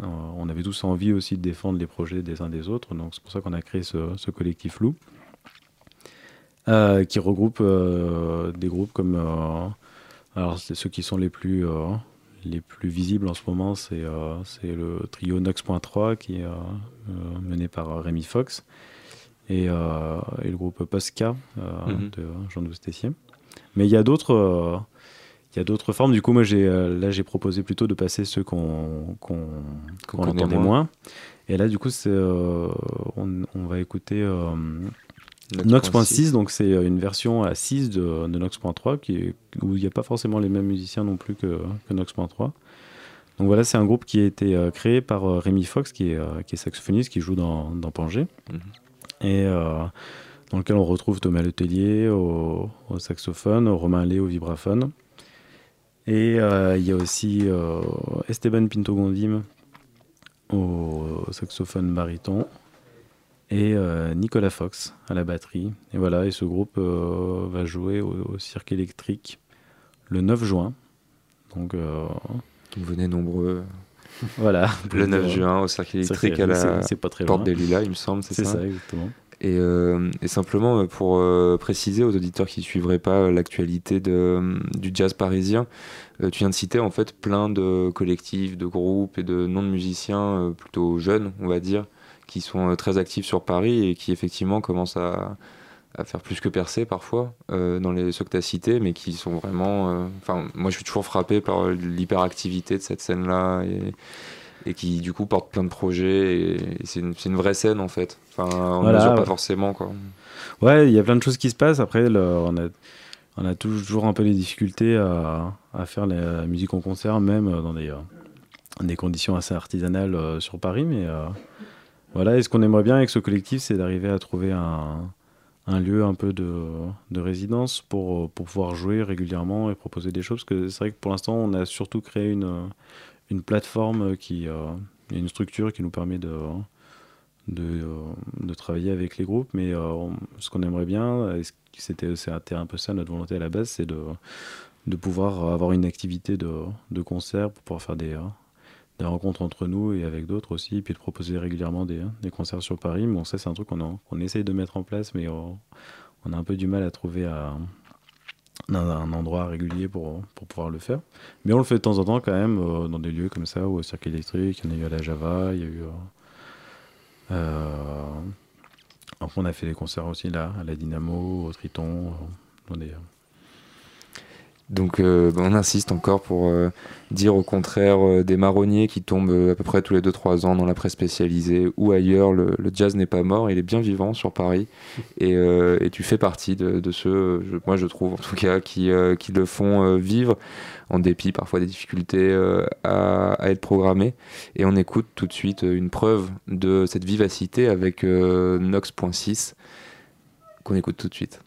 Euh, on avait tous envie aussi de défendre les projets des uns des autres, donc c'est pour ça qu'on a créé ce, ce collectif Loup, euh, qui regroupe euh, des groupes comme. euh, alors, ceux qui sont les plus. les plus visibles en ce moment, c'est c'est le trio Nox.3 qui est mené par Rémi Fox et, et le groupe Posca Mhm. de Jean-Douze Tessier. Mais il y a d'autres il y a d'autres formes. Du coup, moi, j'ai là, j'ai proposé plutôt de passer ceux qu'on qu'on Qu'on entendait moins. moins. Et là, du coup, c'est euh, on, on va écouter euh, Nox.6. Nox.6, donc c'est une version à 6 de, de Nox.3 qui est- où il n'y a pas forcément les mêmes musiciens non plus que, que Nox.3. Donc voilà, c'est un groupe qui a été euh, créé par euh, Rémi Fox, qui est, euh, qui est saxophoniste, qui joue dans, dans Pangée, Mhm. et euh, dans lequel on retrouve Thomas Letellier au, au saxophone, Romain Lé au vibraphone. Et euh, il y a aussi euh, Esteban Pinto Gondim au saxophone baryton et euh, Nicolas Fox à la batterie. Et voilà, et ce groupe euh, va jouer au, au Cirque électrique le 9 juin. Donc euh, Venez nombreux voilà. le 9 Pour, euh, juin au Cirque électrique à la c'est- c'est pas très Porte loin. des Lilas, il me semble, c'est C'est ça ça, exactement. Et, euh, et simplement euh, pour euh, préciser aux auditeurs qui ne suivraient pas l'actualité du jazz parisien, tu viens de citer en fait plein de collectifs, de groupes et de noms de musiciens plutôt jeunes, on va dire, qui sont très actifs sur Paris et qui effectivement commencent à, à faire plus que percer parfois dans les ceux que tu as cités, mais qui sont vraiment. Enfin, moi je suis toujours frappé par l'hyperactivité de cette scène-là et qui du coup porte plein de projets et, et c'est une, vraie scène en fait. Enfin, on ne Voilà, mesure pas ouais. forcément quoi. Ouais, il y a plein de choses qui se passent. Après, le- on, a, on a toujours un peu les difficultés à, à faire la musique en concert, même dans des, euh, des conditions assez artisanales euh, sur Paris. Mais euh, voilà, et ce qu'on aimerait bien avec ce collectif, c'est d'arriver à trouver un, un lieu un peu de, de résidence pour, pour pouvoir jouer régulièrement et proposer des choses. Parce que c'est vrai que pour l'instant, on a surtout créé une, une plateforme qui, euh, une structure qui nous permet de euh, de travailler avec les groupes, mais euh, ce qu'on aimerait bien, c'était c'était un peu ça notre volonté à la base, c'est de, de pouvoir avoir une activité de, de concert pour pouvoir faire des, euh, des rencontres entre nous et avec d'autres aussi, puis de proposer régulièrement des, des concerts sur Paris. Bon, ça, c'est un truc qu'on essaye de mettre en place, mais on, on a un peu du mal à trouver à- un, endroit régulier pour, pour pouvoir le faire. Mais on le fait de temps en temps quand même euh, dans des lieux comme ça, ou au Cirque électrique, il y en a eu à la Java, il y a eu. euh, euh, on a fait des concerts aussi là, à la Dynamo, au Triton, euh, dans des- Donc euh, bah, on insiste encore pour euh, dire au contraire euh, des marronniers qui tombent à peu près tous les 2-3 ans dans la presse spécialisée ou ailleurs, le, jazz n'est pas mort, il est bien vivant sur Paris et, tu fais partie de, ceux, je- moi je trouve en tout cas, qui, qui le font vivre en dépit parfois des difficultés à, à être programmés. Et on écoute tout de suite une preuve de cette vivacité avec euh, Nox.6 qu'on écoute tout de suite.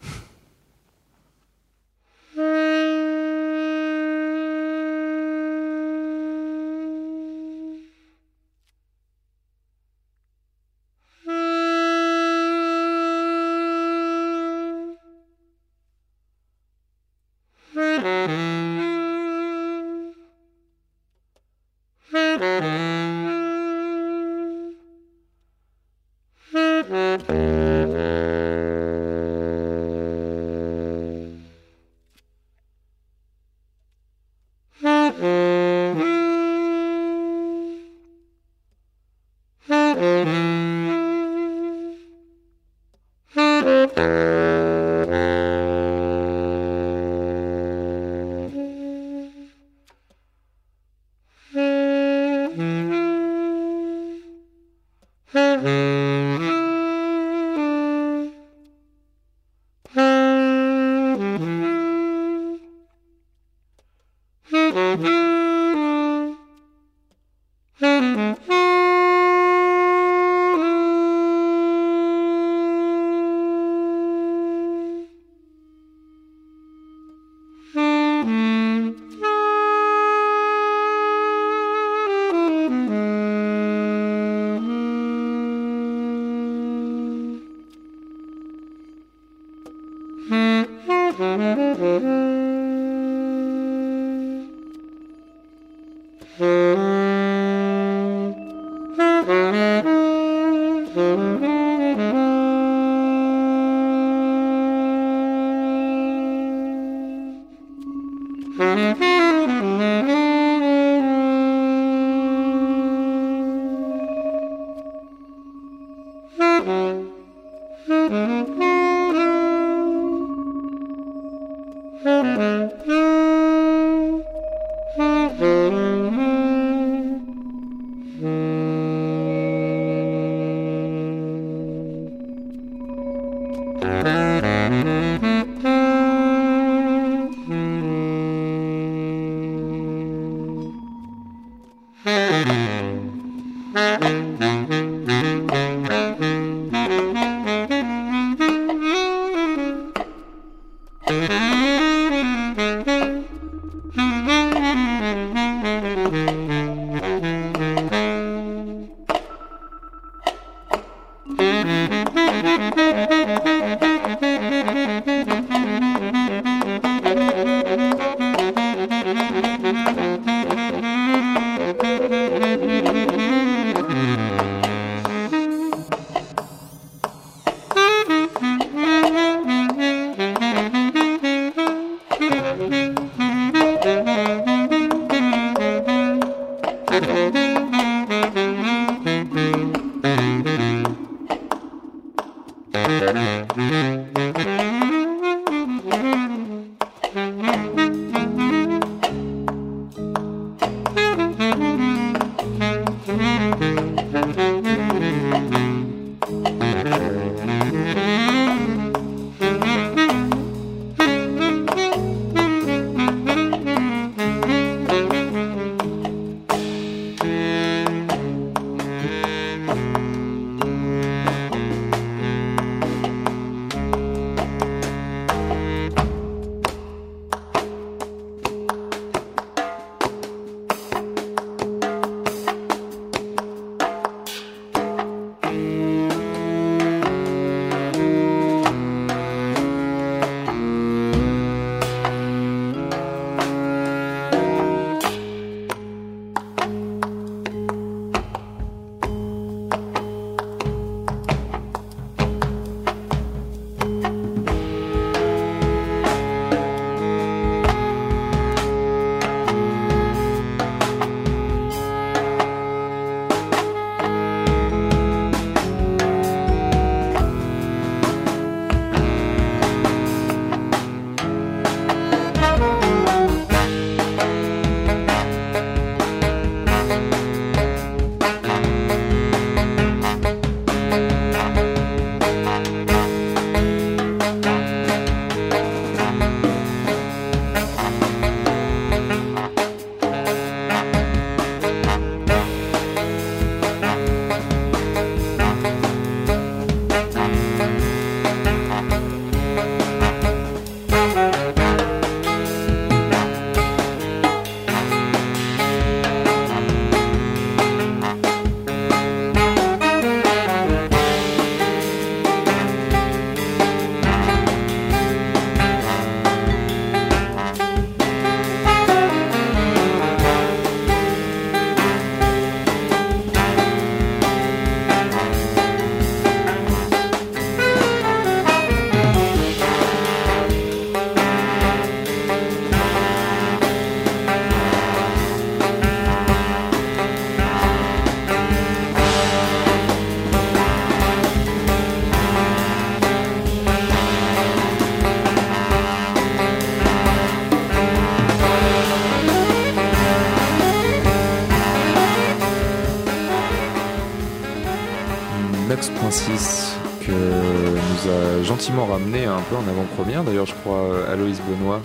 Nox.6 que nous a gentiment ramené un peu en avant-première. D'ailleurs, je crois, Aloïs Benoît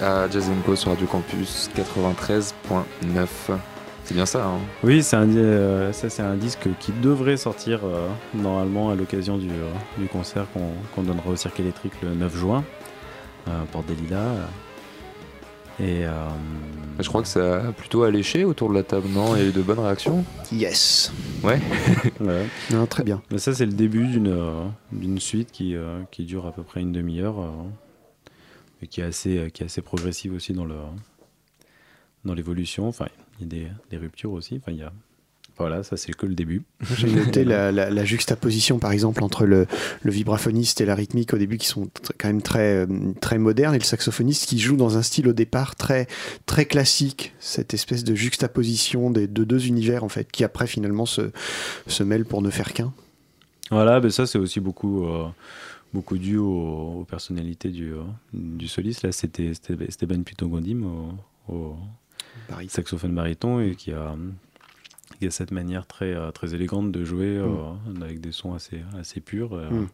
à Jazz Co sur Radio Campus 93.9. C'est bien ça, hein? Oui, c'est un, euh, ça c'est un disque qui devrait sortir euh, normalement à l'occasion du, euh, du concert qu'on qu'on donnera au Cirque électrique le 9 juin, euh, Porte des Lilas. Et euh, Je crois que ça a plutôt alléché autour de la table, non? Il y a eu de bonnes réactions? Yes. Ouais. ouais. Non, très bien. Mais ça, c'est le début d'une euh, d'une suite qui, euh, qui dure à peu près une demi-heure euh, et qui est, assez, qui est assez progressive aussi dans le dans l'évolution. Enfin, il y a des, des ruptures aussi. Enfin, il y a... Voilà, ça, c'est que le début. J'ai noté la, la- la juxtaposition, par exemple, entre le, le vibraphoniste et la rythmique au début, qui sont quand même très, euh, très modernes, et le saxophoniste qui joue dans un style au départ très, très classique. Cette espèce de juxtaposition des, de deux univers, en fait, qui après finalement se, se mêlent pour ne faire qu'un. Voilà, mais ça, c'est aussi beaucoup, euh, beaucoup dû aux, aux personnalités du, euh, du soliste. Là, c'était Esteban Pitogondim au, au saxophone baryton et qui a, qui a cette manière très, euh, très élégante de jouer euh, avec des sons assez, assez purs. euh, Mm.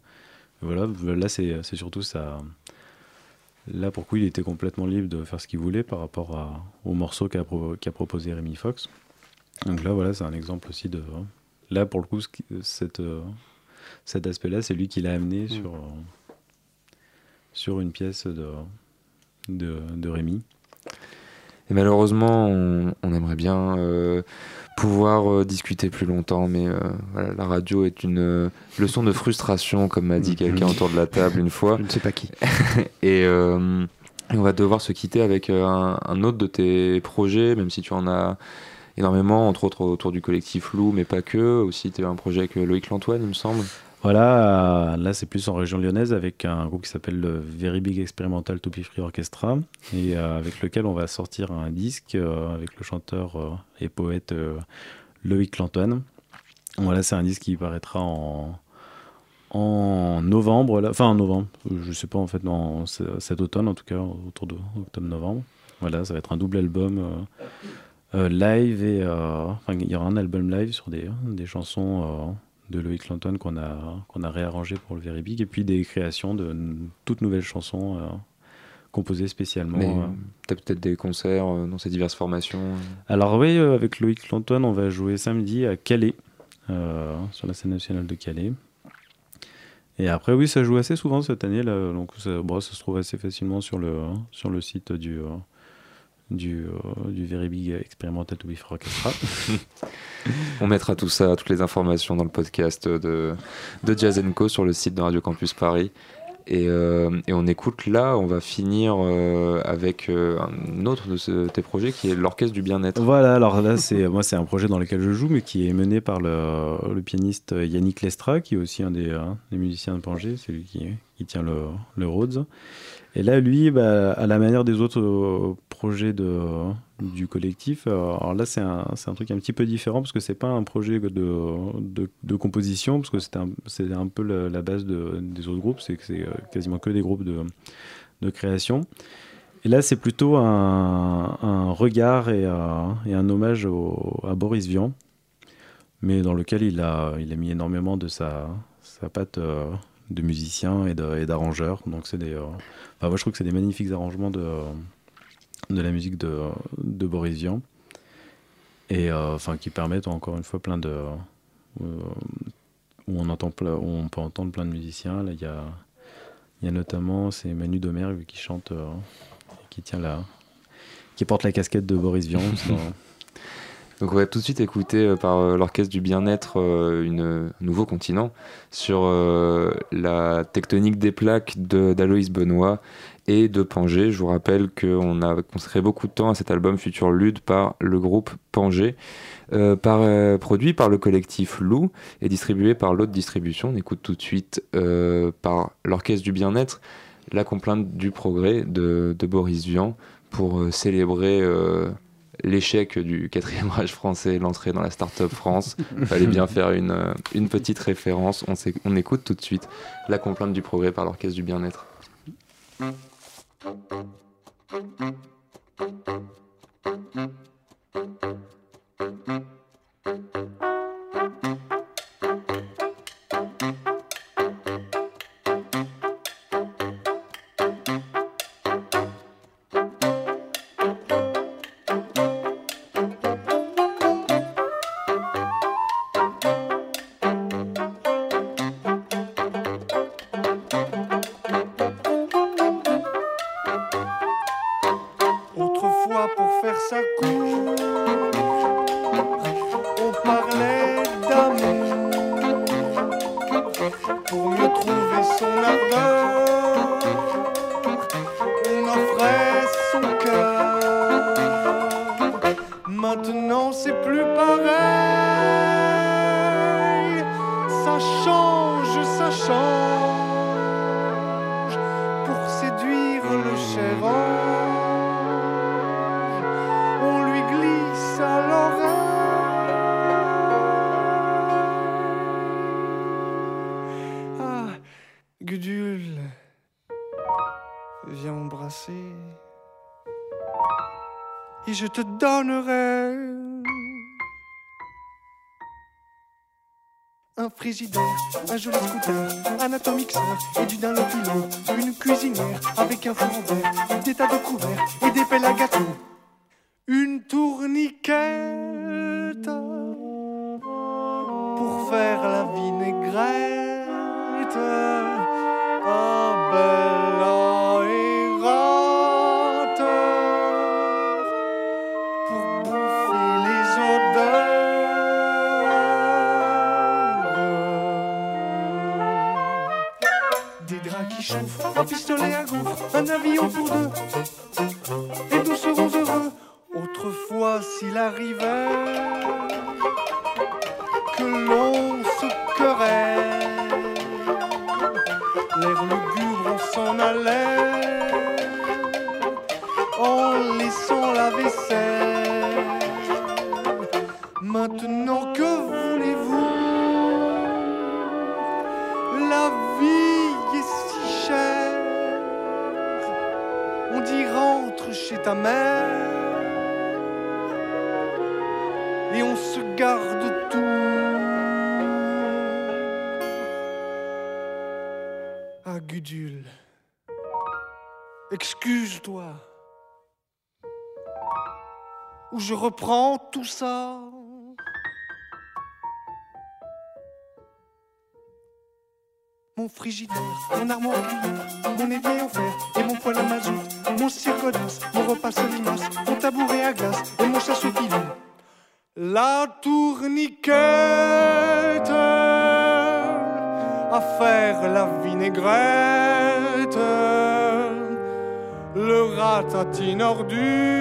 Voilà, là, c'est c'est surtout ça. Là, pour le coup, il était complètement libre de faire ce qu'il voulait par rapport à, au morceau qu'a pro- qu'a proposé Rémi Fox. Donc là, voilà, c'est un exemple aussi de. Là, pour le coup, ce cette, cet aspect-là, c'est lui qui l'a amené sur, euh, sur une pièce de, de, de Rémi. Et malheureusement, on, on aimerait bien euh, pouvoir euh, discuter plus longtemps, mais euh, voilà, la radio est une euh, leçon de frustration, comme m'a dit quelqu'un autour de la table une fois. Je ne sais pas qui. Et, on va devoir se quitter avec un, un autre de tes projets, même si tu en as énormément, entre autres autour du collectif Lou, mais pas que. Aussi, tu as un projet avec Loïc Lantoine, il me semble. Voilà, là c'est plus en région lyonnaise avec un groupe qui s'appelle le Very Big Experimental To Be Free Orchestra et euh, avec lequel on va sortir un disque euh, avec le chanteur euh, et poète Loïc Lantoine. Voilà, c'est un disque qui paraîtra en, en novembre, enfin en novembre, je sais pas en fait, cet automne en tout cas, autour de octobre-novembre. Voilà, ça va être un double album live et il y aura un album live sur des, des chansons de Loïc Lantoine qu'on a, qu'on a réarrangé pour le Very Big et puis des créations de toutes nouvelles chansons euh, composées spécialement. Mais euh. peut-être des concerts euh, dans ces diverses formations. Alors oui, avec Loïc Lantoine, on va jouer samedi à Calais, euh, sur la scène nationale de Calais. Et après, oui, ça joue assez souvent cette année, là, donc ça, bon, ça se trouve assez facilement sur le, sur le site du, du, euh, du Very Big Experimental to Be for Orchestra. On mettra tout ça, toutes les informations dans le podcast de, de Jazz Co sur le site de Radio Campus Paris. Et, euh, et on écoute là, on va finir euh, avec euh, un autre de ce- tes projets qui est l'Orchestre du Bien-être. Voilà, alors là, c'est moi, c'est un projet dans lequel je joue, mais qui est mené par le, le pianiste Yannick Lestra, qui est aussi un des, euh, des musiciens de Pangée, c'est lui qui, qui tient le, le Rhodes. Et là, lui, bah, à la manière des autres euh, projets du collectif, euh, alors là, c'est un, truc un petit peu différent, parce que c'est pas un projet de, composition, parce que c'est un, peu la, base de- des autres groupes, c'est euh, quasiment que des groupes de, création. Et là, c'est plutôt un, regard et, un- hommage à Boris Vian, mais dans lequel il a, mis énormément de sa, patte de musicien et d'arrangeur. Donc, c'est des, enfin, moi, je trouve que c'est des magnifiques arrangements de, de la musique de, de Boris Vian, et euh, enfin, qui permettent encore une fois plein de. euh, où, on entend où on peut entendre plein de musiciens. Là, il y a, y a notamment, c'est Manu Domergue qui chante. euh, qui tient la qui porte la casquette de Boris Vian. Donc on va tout de suite écouter euh, par euh, l'Orchestre du Bien-être euh, un nouveau continent sur la tectonique des plaques d'Aloïs Benoît et de Pangée. Je vous rappelle qu'on a consacré beaucoup de temps à cet album Futur Lude par le groupe Pangée, euh, par, produit par le collectif Lou et distribué par l'autre distribution. On écoute tout de suite par l'Orchestre du Bien-être la complainte du progrès de, Boris Vian pour célébrer l'échec du quatrième âge français, l'entrée dans la start-up France. Fallait bien faire une, petite référence. On, on écoute tout de suite la complainte du progrès par l'Orchestre du Bien-être. Je te donnerai un frigidaire, un joli scooter, un atomixeur et du dinopilon, une cuisinière avec un four en verre, des tas de couverts et des pelles à gâteau, je reprends tout ça. Mon frigidaire, mon armoire mon évier en fer et mon poêle à mazout, mon circodas, mon repas solimas, mon tabouret à glace et mon chasse au. La tourniquette à faire la vinaigrette, le ratatine ordure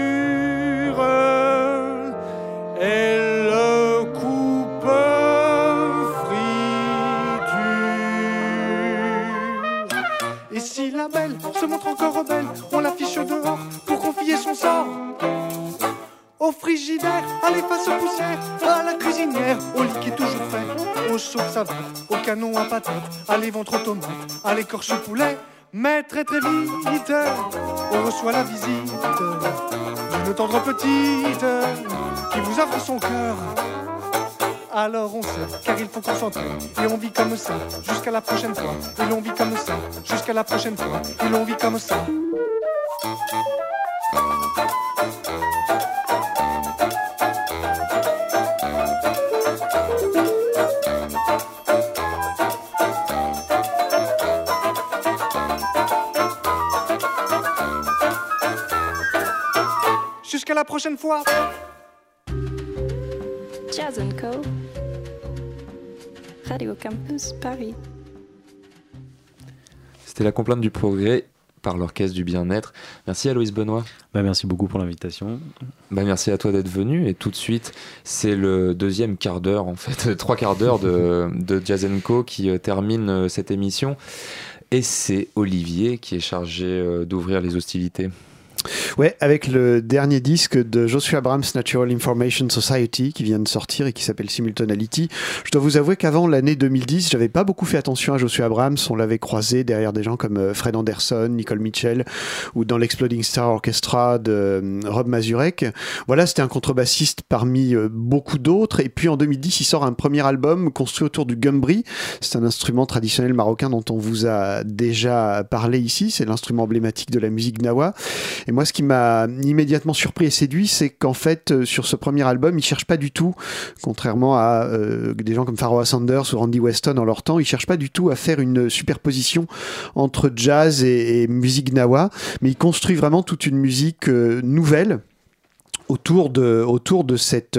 canon à patates, à l'éventre tomates, à l'écorche poulet. Mais très très vite, on reçoit la visite d'une tendre petite qui vous offre son cœur. Alors on sait, car il faut concentrer, et on vit comme ça jusqu'à la prochaine fois. Et l'on vit comme ça jusqu'à la prochaine fois. Et l'on vit comme ça. Prochaine fois. Jazz Co. Radio Campus Paris. C'était la complainte du progrès par l'orchestre du bien-être. Merci à Aloïs Benoît. Bah, merci beaucoup pour l'invitation. Bah, merci à toi d'être venu. Et tout de suite, c'est le deuxième quart d'heure, en fait, trois quarts d'heure de, de Jazz Co qui euh, termine euh, cette émission. Et c'est Olivier qui est chargé euh, d'ouvrir les hostilités. Ouais, avec le dernier disque de Joshua Abrams Natural Information Society qui vient de sortir et qui s'appelle Simultonality. Je dois vous avouer qu'avant l'année 2010, j'avais pas beaucoup fait attention à Joshua Abrams. On l'avait croisé derrière des gens comme euh, Fred Anderson, Nicole Mitchell ou dans l'Exploding Star Orchestra de euh, Rob Mazurek. Voilà, c'était un contrebassiste parmi euh, beaucoup d'autres. Et puis en 2010, il sort un premier album construit autour du gumbri. C'est un instrument traditionnel marocain dont on vous a déjà parlé ici. C'est l'instrument emblématique de la musique gnawa. Et moi, ce qui m'a immédiatement surpris et séduit, c'est qu'en fait, euh, sur ce premier album, il cherche pas du tout, contrairement à euh, des gens comme Pharoah Sanders ou Randy Weston en leur temps, il cherche pas du tout à faire une superposition entre jazz et, musique gnawa, mais il construit vraiment toute une musique euh, nouvelle autour de, cette,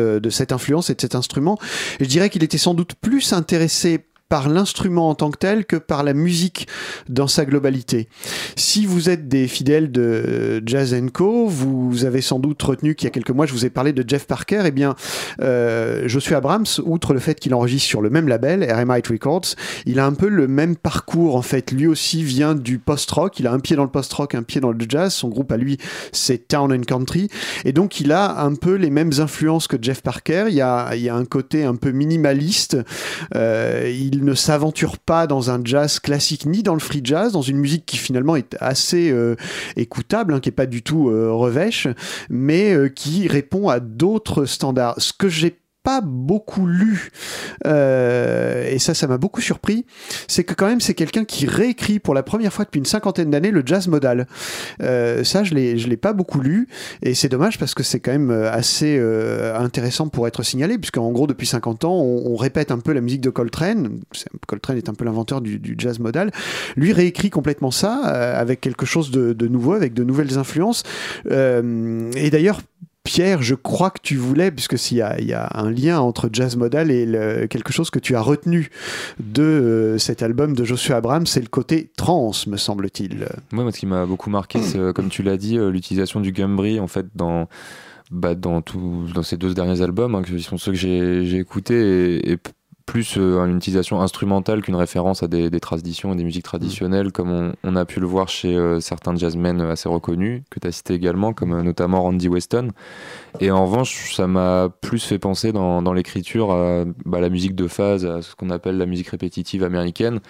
influence et de cet instrument. Je dirais qu'il était sans doute plus intéressé par l'instrument en tant que tel que par la musique dans sa globalité. Si vous êtes des fidèles de Jazz Co, vous avez sans doute retenu qu'il y a quelques mois, je vous ai parlé de Jeff Parker. Eh bien, euh, Joshua Abrams, outre le fait qu'il enregistre sur le même label, RMI Records, il a un peu le même parcours en fait. Lui aussi vient du post-rock. Il a un pied dans le post-rock, un pied dans le jazz. Son groupe à lui, c'est Town Country. Et donc, il a un peu les mêmes influences que Jeff Parker. Il y a, il y a un côté un peu minimaliste. Euh, il ne s'aventure pas dans un jazz classique ni dans le free jazz, dans une musique qui finalement est assez euh, écoutable, hein, qui est pas du tout euh, revêche, mais euh, qui répond à d'autres standards. Ce que j'ai pas beaucoup lu, euh, et ça, ça m'a beaucoup surpris, c'est que quand même, c'est quelqu'un qui réécrit pour la première fois depuis une cinquantaine d'années le jazz modal. Euh, ça, je l'ai, l'ai pas beaucoup lu, et c'est dommage parce que c'est quand même euh, assez intéressant pour être signalé, puisqu'en gros, depuis 50 ans, on, répète un peu la musique de Coltrane. Coltrane est un peu l'inventeur du, jazz modal. Lui réécrit complètement ça, avec quelque chose de, nouveau, avec de nouvelles influences. Et d'ailleurs, Pierre, je crois que tu voulais, puisque s'il y a, un lien entre jazz modal et quelque chose que tu as retenu de euh, cet album de Joshua Abrams, c'est le côté trans, me semble-t-il. Moi, moi, ce qui m'a beaucoup marqué, c'est, euh, comme tu l'as dit, euh, l'utilisation du Gumbri en fait dans bah, dans ces deux derniers albums, hein, qui sont ceux que j'ai écoutés, et, plus euh, une utilisation instrumentale qu'une référence à des, des traditions et des musiques traditionnelles, comme on, a pu le voir chez euh, certains jazzmen assez reconnus, que tu as cité également, comme euh, notamment Randy Weston. Et en revanche, ça m'a plus fait penser dans, dans l'écriture à bah, la musique de phase, à ce qu'on appelle la musique répétitive américaine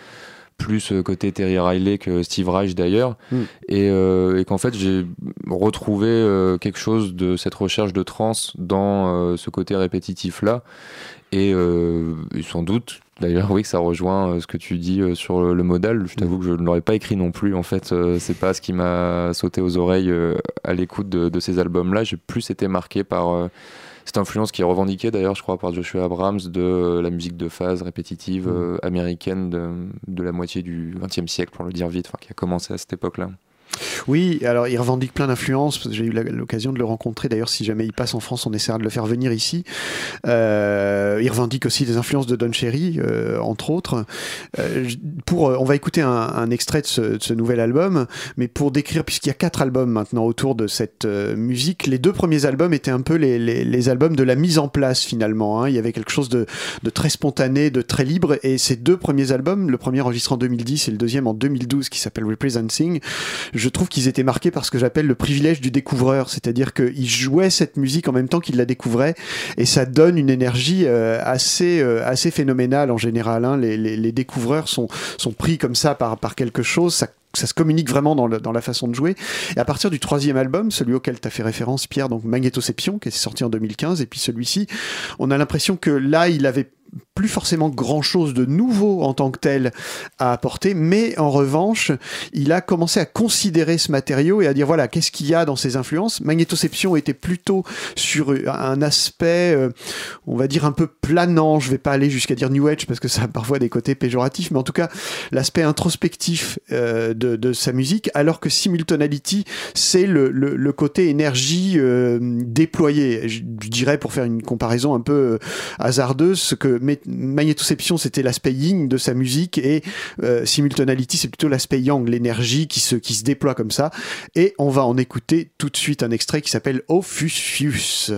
plus euh, côté Terry Riley que Steve Reich d'ailleurs, Mm. et, euh, et qu'en fait j'ai retrouvé euh, quelque chose de cette recherche de trance dans euh, ce côté répétitif là, et, euh, sans doute d'ailleurs oui que ça rejoint euh, ce que tu dis sur le, le modal. Je t'avoue que je ne l'aurais pas écrit non plus. En fait, euh, c'est pas ce qui m'a sauté aux oreilles euh, à l'écoute de, de ces albums là. J'ai plus été marqué par euh, cette influence qui est revendiquée d'ailleurs, je crois, par Joshua Abrams de la musique de phase répétitive euh, américaine de, de la moitié du XXe siècle, pour le dire vite, enfin, qui a commencé à cette époque-là. Oui, alors il revendique plein d'influences. J'ai eu l'occasion de le rencontrer. D'ailleurs, si jamais il passe en France, on essaiera de le faire venir ici. Euh, il revendique aussi des influences de Don Cherry, euh, entre autres. Euh, pour, on va écouter un, extrait de ce, nouvel album, mais pour décrire, puisqu'il y a quatre albums maintenant autour de cette musique, les deux premiers albums étaient un peu les albums de la mise en place finalement. hein. Il y avait quelque chose de, de très spontané, de très libre, et ces deux premiers albums, le premier enregistré en 2010 et le deuxième en 2012, qui s'appelle Representing, je trouve qu'ils étaient marqués par ce que j'appelle le privilège du découvreur, c'est-à-dire qu'ils jouaient cette musique en même temps qu'ils la découvraient, et ça donne une énergie euh, assez, euh, assez phénoménale en général. hein. Les, découvreurs sont, sont pris comme ça par, par quelque chose, ça ça se communique vraiment dans, dans la façon de jouer. Et à partir du troisième album, celui auquel tu as fait référence, Pierre, donc Magnétoception, qui est sorti en 2015, et puis celui-ci, on a l'impression que là, il avait plus forcément grand chose de nouveau en tant que tel à apporter, mais en revanche, il a commencé à considérer ce matériau et à dire voilà, qu'est-ce qu'il y a dans ses influences? Magnétoception était plutôt sur un aspect, euh, on va dire, un peu planant. Je vais pas aller jusqu'à dire New Age parce que ça a parfois des côtés péjoratifs, mais en tout cas, l'aspect introspectif euh, de, sa musique, alors que Simultonality, c'est le, le, côté énergie euh, déployée. Je, je dirais, pour faire une comparaison un peu euh, hasardeuse, ce que Magnétoception, c'était l'aspect yin de sa musique, et euh, c'est plutôt l'aspect yang, l'énergie qui se, qui se déploie comme ça. Et on va en écouter tout de suite un extrait qui s'appelle Ophusius.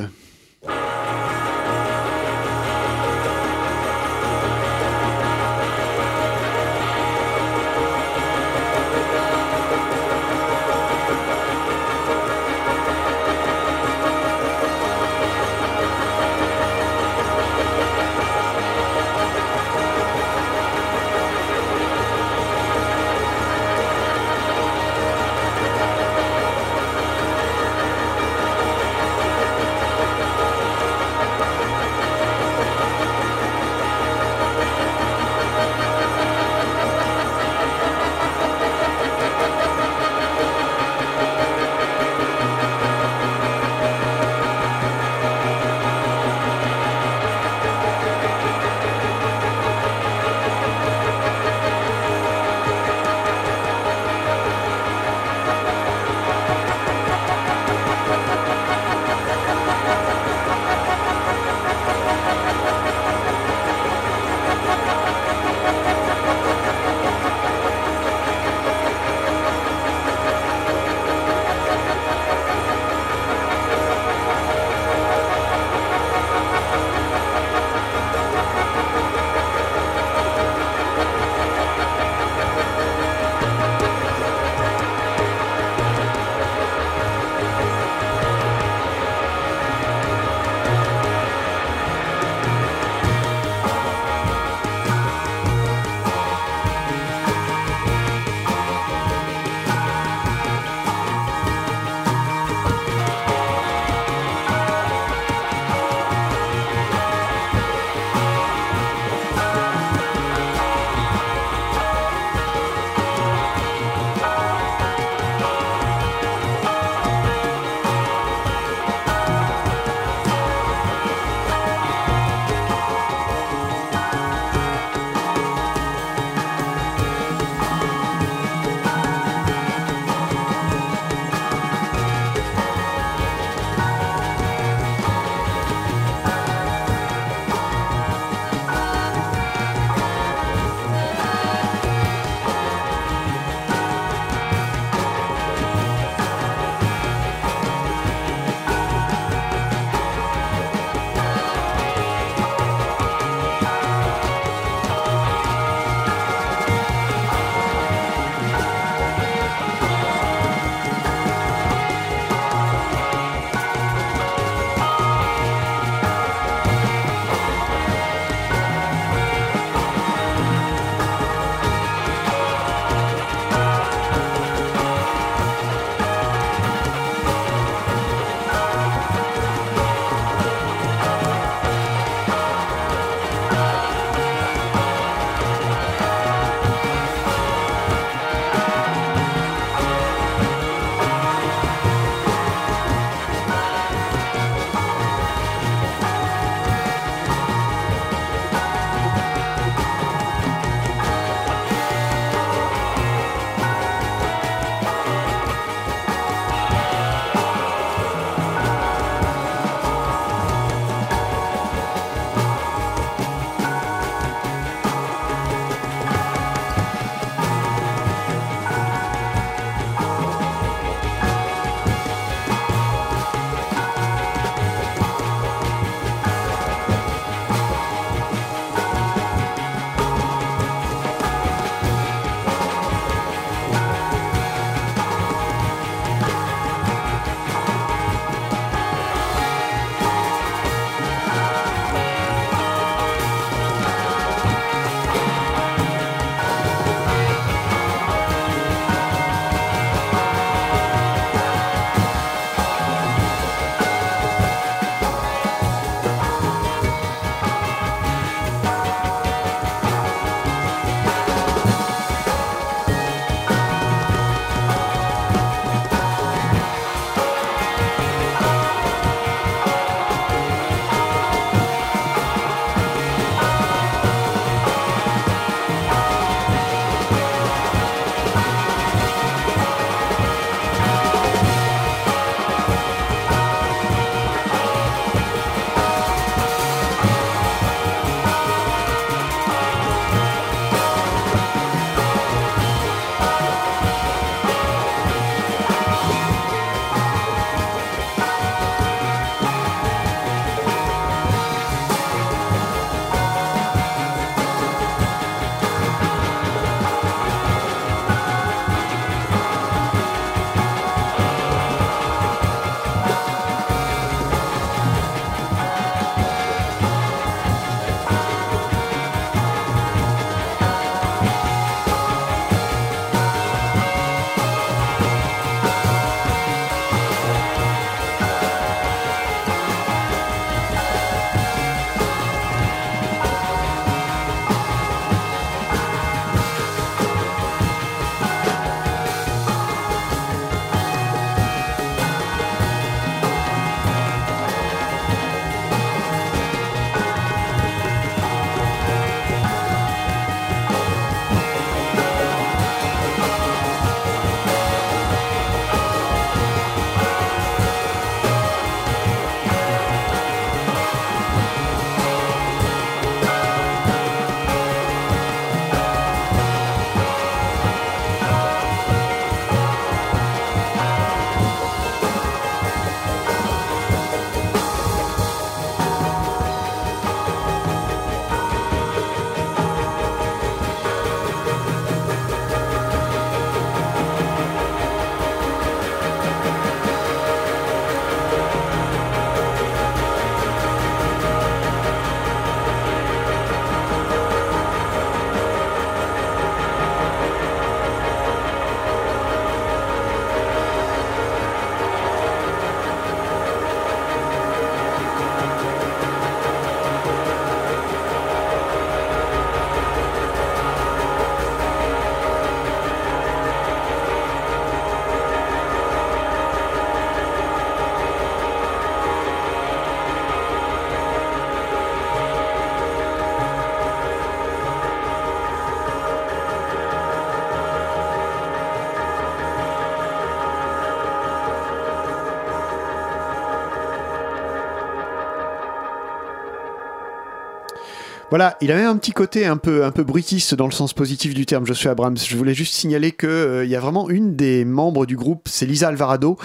Voilà, il avait un petit côté un peu, un peu bruitiste dans le sens positif du terme, Joshua Abrams. Je voulais juste signaler qu'il euh, il y a vraiment une des membres du groupe, c'est Lisa Alvarado,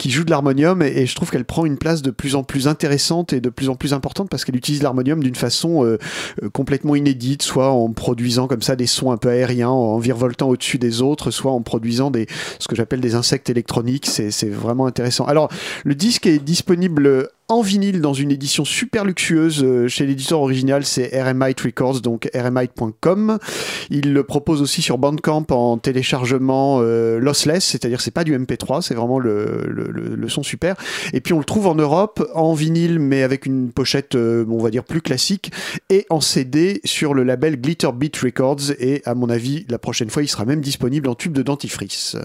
qui joue de l'harmonium et, je trouve qu'elle prend une place de plus en plus intéressante et de plus en plus importante parce qu'elle utilise l'harmonium d'une façon euh, euh, complètement inédite, soit en produisant comme ça des sons un peu aériens, en virevoltant au-dessus des autres, soit en produisant des, ce que j'appelle des insectes électroniques. C'est c'est vraiment intéressant. Alors, le disque est disponible en vinyle dans une édition super luxueuse euh, chez l'éditeur original, c'est RMite Records, donc rmite.com. Il le propose aussi sur Bandcamp en téléchargement euh, lossless, c'est-à-dire c'est pas du MP3, c'est vraiment le, le, le- son super. Et puis on le trouve en Europe en vinyle, mais avec une pochette, euh, on va dire plus classique, et en CD sur le label Glitter Beat Records. Et à mon avis, la prochaine fois, il sera même disponible en tube de dentifrice.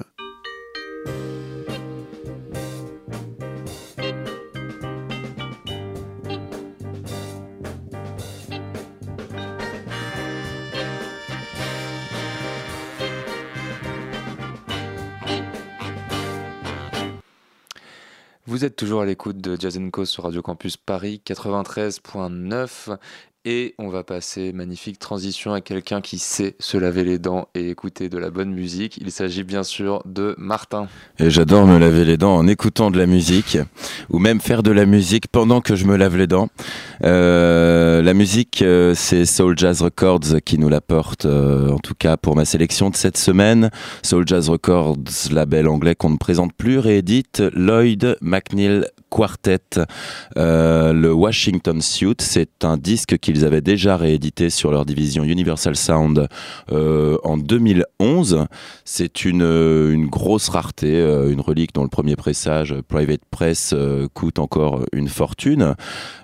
Vous êtes toujours à l'écoute de Jazz Co sur Radio Campus Paris 93.9 et on va passer, magnifique transition, à quelqu'un qui sait se laver les dents et écouter de la bonne musique. Il s'agit bien sûr de Martin. Et j'adore me laver les dents en écoutant de la musique, ou même faire de la musique pendant que je me lave les dents. Euh, la musique, euh, c'est Soul Jazz Records qui nous l'apporte, euh, en tout cas pour ma sélection de cette semaine. Soul Jazz Records, label anglais qu'on ne présente plus, réédite Lloyd McNeil Quartet. Euh, le Washington Suite, c'est un disque qu'ils avaient déjà réédité sur leur division Universal Sound euh, en 2011. C'est une, euh, une grosse rareté, une relique dont le premier pressage, Private Press, coûte encore une fortune.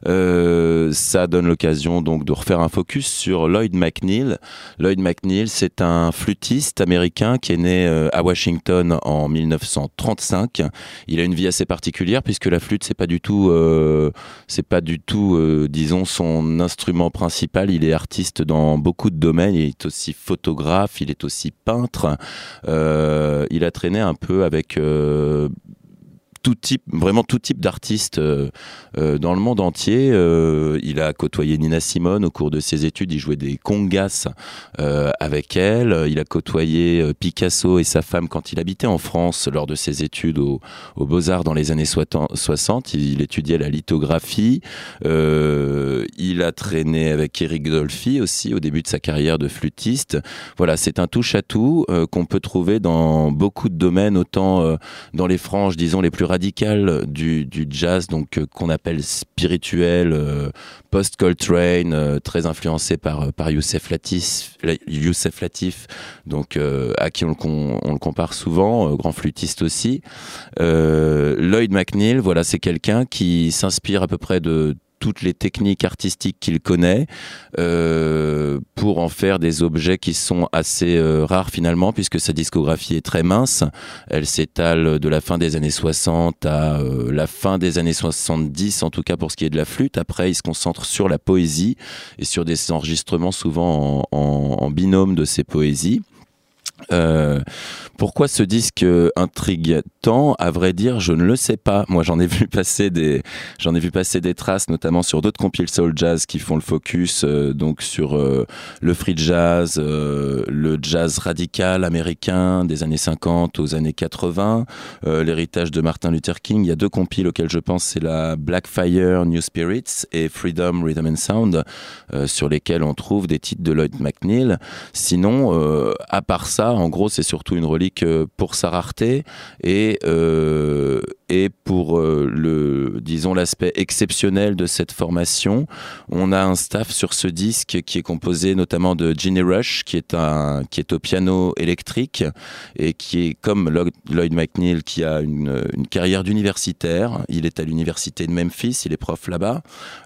Ça donne l'occasion donc de refaire un focus sur Lloyd McNeil. Lloyd McNeil, c'est un flûtiste américain qui est né à Washington en 1935. Il a une vie assez particulière puisque la flûte c'est pas du tout, euh, c'est pas du tout, euh, disons son instrument principal. Il est artiste dans beaucoup de domaines. Il est aussi photographe, il est aussi peintre. Euh, il a traîné un peu avec tout type, vraiment tout type d'artistes euh, euh, dans le monde entier. Euh, il a côtoyé Nina Simone au cours de ses études. Il jouait des congas avec elle. Il a côtoyé Picasso et sa femme quand il habitait en France lors de ses études au, aux Beaux-Arts dans les années 60. Il étudiait la lithographie. Il a traîné avec Eric Dolphy aussi au début de sa carrière de flûtiste. Voilà, c'est un touche-à-tout euh, qu'on peut trouver dans beaucoup de domaines, autant dans les franges, disons, les plus radicales du, du jazz, donc euh, qu'on appelle spirituel, euh, post-Coltrane, euh, très influencé par, par Youssef Latif, Latif donc euh, à qui on le, on le compare souvent, euh, grand flûtiste aussi. Euh, Lloyd McNeil, voilà, c'est quelqu'un qui s'inspire à peu près de toutes les techniques artistiques qu'il connaît euh, pour en faire des objets qui sont assez euh, rares finalement puisque sa discographie est très mince. Elle s'étale de la fin des années 60 à euh, la fin des années 70 en tout cas pour ce qui est de la flûte. Après il se concentre sur la poésie et sur des enregistrements souvent en, en- binôme de ces poésies. Euh, pourquoi ce disque intrigue tant À vrai dire, je ne le sais pas. Moi, j'en ai vu passer des, j'en ai vu passer des traces, notamment sur d'autres compiles soul jazz qui font le focus euh, donc sur euh, le free jazz, euh, le jazz radical américain des années 50 aux années 80, euh, l'héritage de Martin Luther King. Il y a deux compiles auxquels je pense, c'est la Blackfire New Spirits et Freedom Rhythm and Sound, euh, sur lesquels on trouve des titres de Lloyd McNeil. Sinon, euh, à part ça, en gros, c'est surtout une relique euh, pour sa rareté. Et, euh, et pour euh, le, disons, l'aspect exceptionnel de cette formation. On a un staff sur ce disque qui est composé notamment de Ginny Rush, qui est un, qui est au piano électrique et qui est comme Lloyd McNeil, qui a une, une carrière d'universitaire. Il est à l'université de Memphis, il est prof là-bas.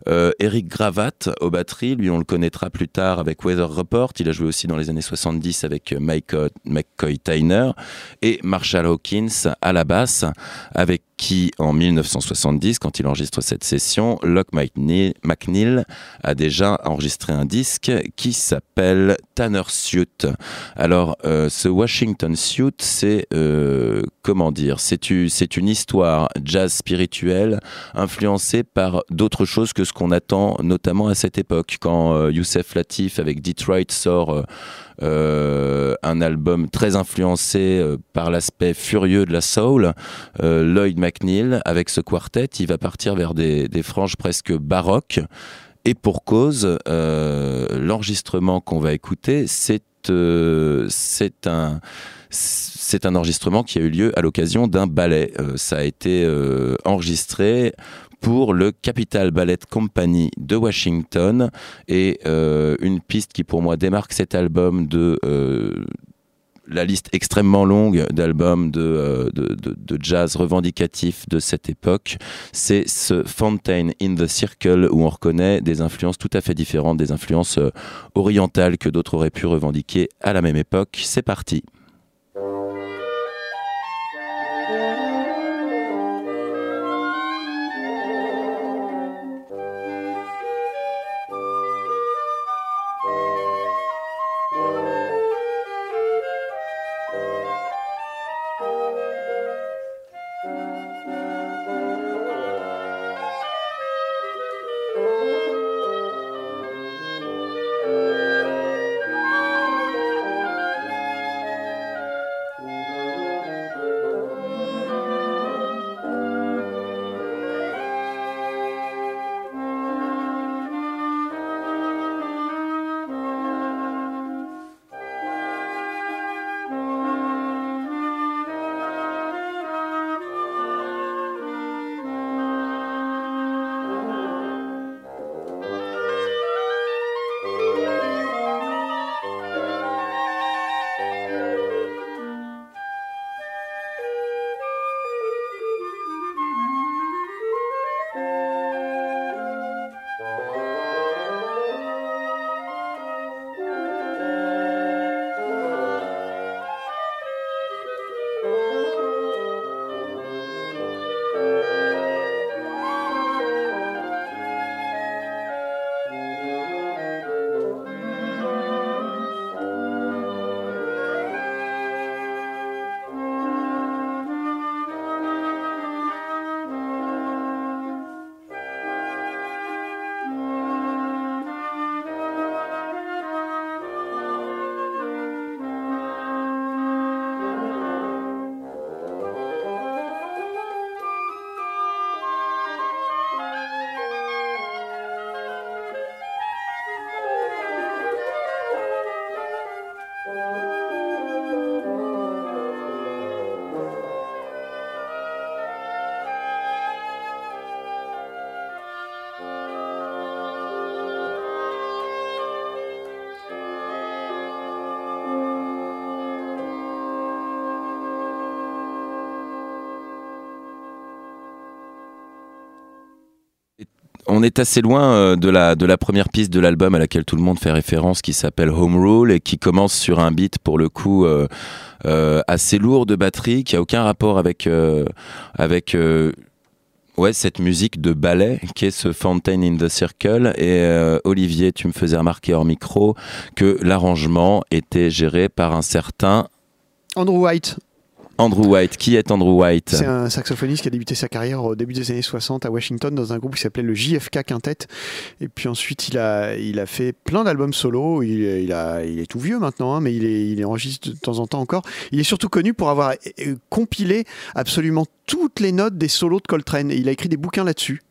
Euh, Eric Gravat au batterie, lui on le connaîtra plus tard avec Weather Report. Il a joué aussi dans les années 70 avec Mike McCoy Tyner et Marshall Hawkins à la basse, avec qui, en 1970, quand il enregistre cette session, Locke McNeil, a déjà enregistré un disque qui s'appelle Tanner Suit. Alors, euh, ce Washington Suit, c'est euh, comment dire c'est une histoire jazz spirituelle influencée par d'autres choses que ce qu'on attend, notamment à cette époque, quand euh, Youssef Latif avec Detroit sort. Euh, un album très influencé euh, par l'aspect furieux de la soul. Euh, Lloyd McNeil, avec ce quartet, il va partir vers des, franges presque baroques. Et pour cause, l'enregistrement qu'on va écouter, c'est un enregistrement qui a eu lieu à l'occasion d'un ballet. Ça a été enregistré pour le Capital Ballet Company de Washington et euh, une piste qui pour moi démarque cet album de euh, la liste extrêmement longue d'albums de, euh, jazz revendicatif de cette époque, c'est ce Fontaine in the Circle où on reconnaît des influences tout à fait différentes, des influences orientales que d'autres auraient pu revendiquer à la même époque. C'est parti. On est assez loin euh, de la, première piste de l'album à laquelle tout le monde fait référence, qui s'appelle Home Rule et qui commence sur un beat pour le coup euh, euh, assez lourd de batterie, qui a aucun rapport avec cette musique de ballet qui est ce Fountain in the Circle. Et Olivier, tu me faisais remarquer hors micro que l'arrangement était géré par un certain Andrew White. Andrew White. Qui est Andrew White? C'est un saxophoniste qui a débuté sa carrière au début des années 60 à Washington dans un groupe qui s'appelait le JFK Quintet. Et puis ensuite, il a, il a fait plein d'albums solo. Il, a, il est tout vieux maintenant, hein, mais il, est, il enregistre de temps en temps encore. Il est surtout connu pour avoir euh, compilé absolument toutes les notes des solos de Coltrane. Et il a écrit des bouquins là-dessus.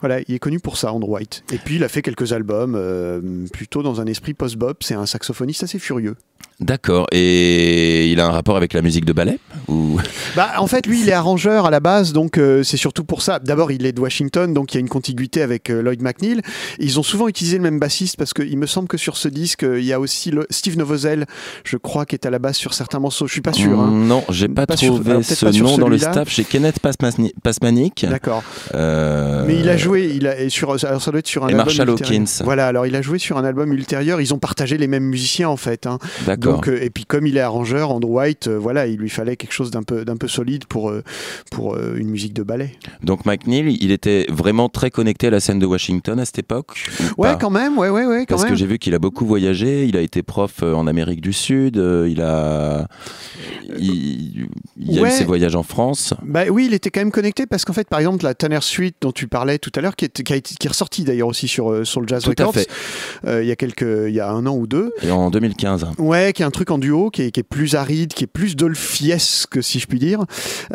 Voilà, il est connu pour ça, Andrew White. Et puis il a fait quelques albums, euh, plutôt dans un esprit post-bop. C'est un saxophoniste assez furieux. D'accord. Et il a un rapport avec la musique de ballet ou... Bah, en fait, lui, il est arrangeur à la base, donc euh, c'est surtout pour ça. D'abord, il est de Washington, donc il y a une contiguïté avec euh, Lloyd McNeil. Ils ont souvent utilisé le même bassiste parce qu'il me semble que sur ce disque, euh, il y a aussi le Steve Novozel, je crois, qui est à la base sur certains morceaux. Je suis pas sûr. Hein. Non, j'ai pas, Pas trouvé ce pas nom dans le staff chez Kenneth Pasmani- Pasmanic. D'accord. Euh, Mais il a joué, il a, et sur, alors ça doit être sur un Et album Marshall ultérieur. Hawkins. Voilà, alors il a joué sur un album ultérieur. Ils ont partagé les mêmes musiciens en fait. hein. D'accord. Donc, euh, et puis comme il est arrangeur, Andrew White, euh, voilà, il lui fallait quelque chose d'un peu, d'un peu solide pour, euh, pour une musique de ballet. Donc McNeil, il était vraiment très connecté à la scène de Washington à cette époque ou Ouais, quand même, ouais, ouais, ouais, quand Parce même. que j'ai vu qu'il a beaucoup voyagé, il a été prof en Amérique du Sud, il a, il, a Ouais. eu ses voyages en France. Bah oui, il était quand même connecté parce qu'en fait, par exemple, la Tanner Suite dont tu parlais tout à l'heure, qui est, qui, qui est ressortie d'ailleurs aussi sur, sur le Jazz Tout Records, euh, il y a quelques, il y a un an ou deux. Et en 2015. Ouais, est un truc en duo, qui est, qui est plus aride, qui est plus dolfiesque, si je puis dire.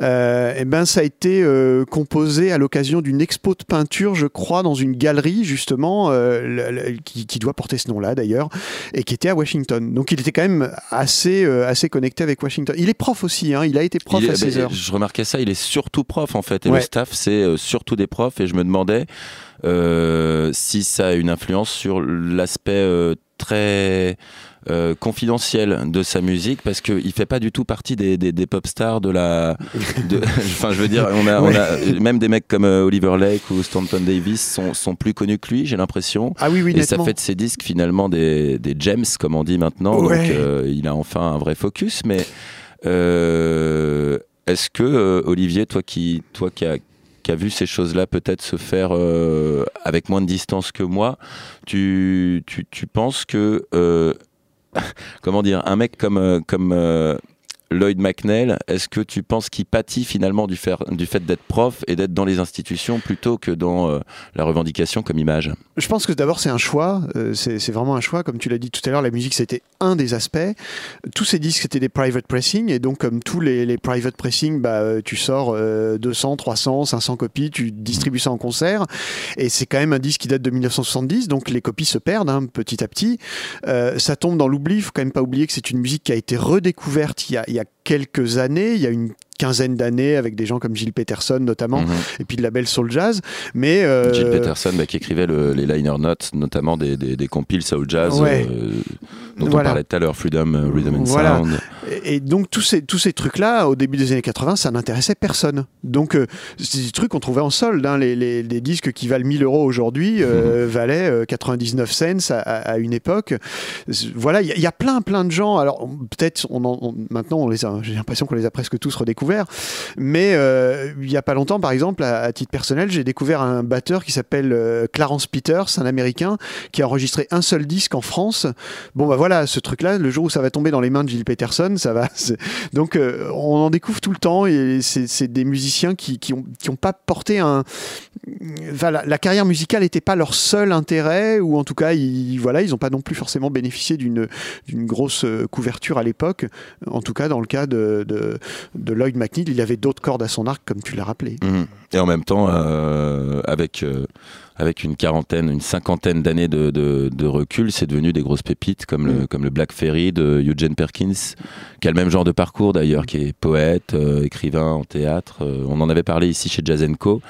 Euh, et ben, ça a été euh, composé à l'occasion d'une expo de peinture, je crois, dans une galerie justement, euh, le- le- qui, qui doit porter ce nom-là d'ailleurs, et qui était à Washington. Donc, il était quand même assez, assez connecté avec Washington. Il est prof aussi, hein, il a été prof Il à ses ben, heures. Je remarquais ça, il est surtout prof en fait, et Ouais. le staff c'est surtout des profs, et je me demandais euh, si ça a une influence sur l'aspect euh, très euh, confidentiel de sa musique, parce qu'il fait pas du tout partie des, des, des pop stars de la. de- Enfin, je veux dire, on a, on a même des mecs comme euh, Oliver Lake ou Stanton Davis sont, sont plus connus que lui, j'ai l'impression. Ah oui, oui, Et ça fait de ses disques finalement des, des gems, comme on dit maintenant. Ouais. Donc euh, il a enfin un vrai focus. Mais euh, est-ce que euh, Olivier, toi qui, toi qui as qui a vu ces choses-là peut-être se faire euh, avec moins de distance que moi, tu, tu, tu penses que, euh, comment dire, un mec comme, euh, comme euh, Lloyd McNeil, est-ce que tu penses qu'il pâtit finalement du, fait d'être prof et d'être dans les institutions plutôt que dans euh, la revendication comme image? Je pense que d'abord c'est un choix, euh, c'est vraiment un choix. Comme tu l'as dit tout à l'heure, la musique c'était un des aspects. Tous ces disques c'était des private pressing et donc comme tous les, private pressing, bah, euh, tu sors euh, 200, 300, 500 copies, tu distribues ça en concert et c'est quand même un disque qui date de 1970, donc les copies se perdent hein, petit à petit. Ça tombe dans l'oubli. Faut quand même pas oublier que c'est une musique qui a été redécouverte il y a, il y a quelques années, il y a une quinzaine d'années avec des gens comme Gilles Peterson notamment Mhm. et puis de la belle soul jazz mais euh, Jill Peterson bah, qui écrivait le- les liner notes, notamment des, des, des compiles soul jazz Ouais. euh, dont Voilà. on parlait tout à l'heure, Freedom, euh, Rhythm and Voilà. Sound. Et, et donc tous ces, tous ces trucs-là, au début des années 80, ça n'intéressait personne. Donc euh, c'est des trucs qu'on trouvait en solde. hein. Les, les- les disques qui valent 1000 euros aujourd'hui euh, valaient euh, 99 cents à, à- à une époque. Voilà, il y, a- il y a plein plein de gens. Alors peut-être on en- on- maintenant on les j'ai l'impression qu'on les a presque tous redécouverts. Mais euh, il y a pas longtemps, par exemple, à, titre personnel, j'ai découvert un batteur qui s'appelle euh, Clarence Peters, un Américain, qui a enregistré un seul disque en France. Bon bah voilà, ce truc-là, le jour où ça va tomber dans les mains de Gilles Peterson, ça va. Donc euh, on en découvre tout le temps et c'est des musiciens qui qui ont, qui ont pas porté un. Enfin, la, carrière musicale n'était pas leur seul intérêt ou en tout cas ils voilà ils n'ont pas non plus forcément bénéficié d'une grosse couverture à l'époque. En tout cas dans le cas de de, de Lloyd McNeil, il avait d'autres cordes à son arc comme tu l'as rappelé. Mhm. Et en même temps, euh, avec, euh, avec une quarantaine, une cinquantaine d'années de, de, de recul, c'est devenu des grosses pépites comme, le, comme le Black Ferry de Eugene Perkins, qui a le même genre de parcours d'ailleurs, qui est poète, euh, écrivain en théâtre. Euh, on en avait parlé ici chez Jazz Co.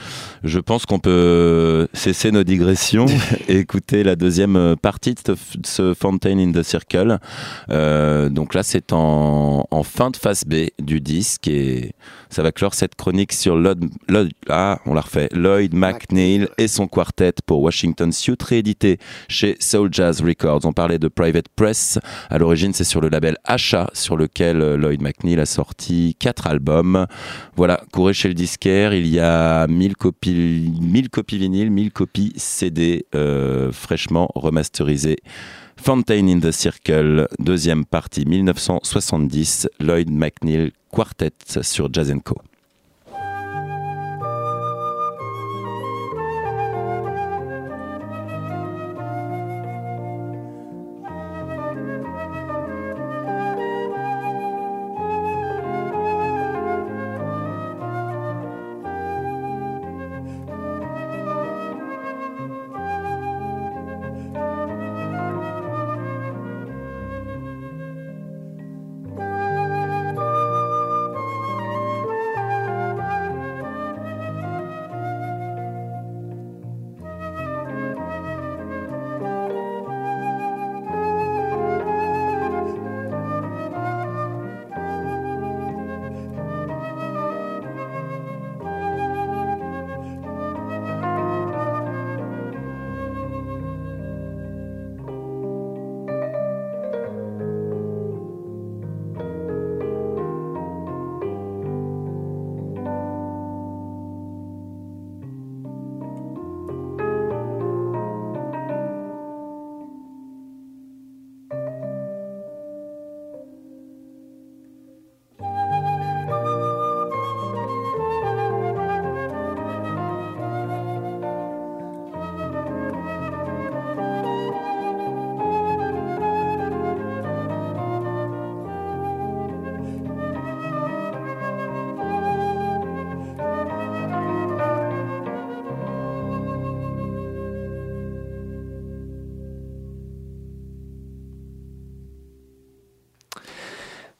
Je pense qu'on peut cesser nos digressions et écouter la deuxième partie de ce, Fountain in the Circle. Euh, donc là, c'est en, en fin de phase B du disque et ça va clore cette chronique sur Lloyd, Lloyd- ah, on la refait, Lloyd McNeil et son quartet pour Washington Suite, réédité chez Soul Jazz Records. On parlait de Private Press. À l'origine, c'est sur le label Achat, sur lequel euh, Lloyd McNeil a sorti quatre albums. Voilà, courez chez le disquaire. Il y a 1000 copies, 1000 copies vinyles, 1000 copies CD, euh, fraîchement remasterisées. Fountain in the Circle, deuxième partie 1970, Lloyd McNeil Quartet sur Jazz Co.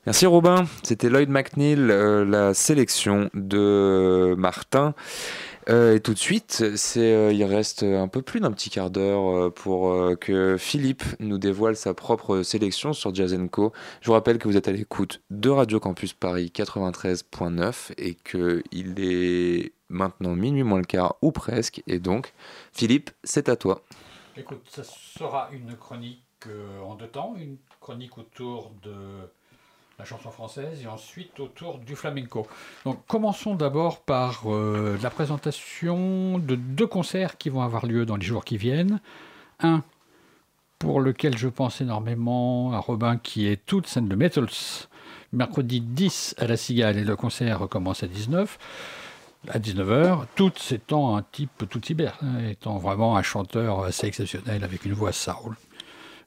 Merci Robin, c'était Lloyd McNeil, euh, la sélection de Martin. Euh, et tout de suite, euh, il reste un peu plus d'un petit quart d'heure pour que Philippe nous dévoile sa propre sélection sur Jazz. Je vous rappelle que vous êtes à l'écoute de Radio Campus Paris 93.9 et que il est maintenant minuit moins le quart ou presque. Et donc, Philippe, c'est à toi. Écoute, ça sera une chronique en deux temps, une chronique autour de la chanson française et ensuite autour du flamenco. Donc commençons d'abord par euh, la présentation de deux concerts qui vont avoir lieu dans les jours qui viennent. Un pour lequel je pense énormément à Robin qui est toute scène de Metals, mercredi 10 à la Cigale et le concert commence à 19 à 19h, tout étant un type tout cyber, hein, étant vraiment un chanteur assez exceptionnel avec une voix soul.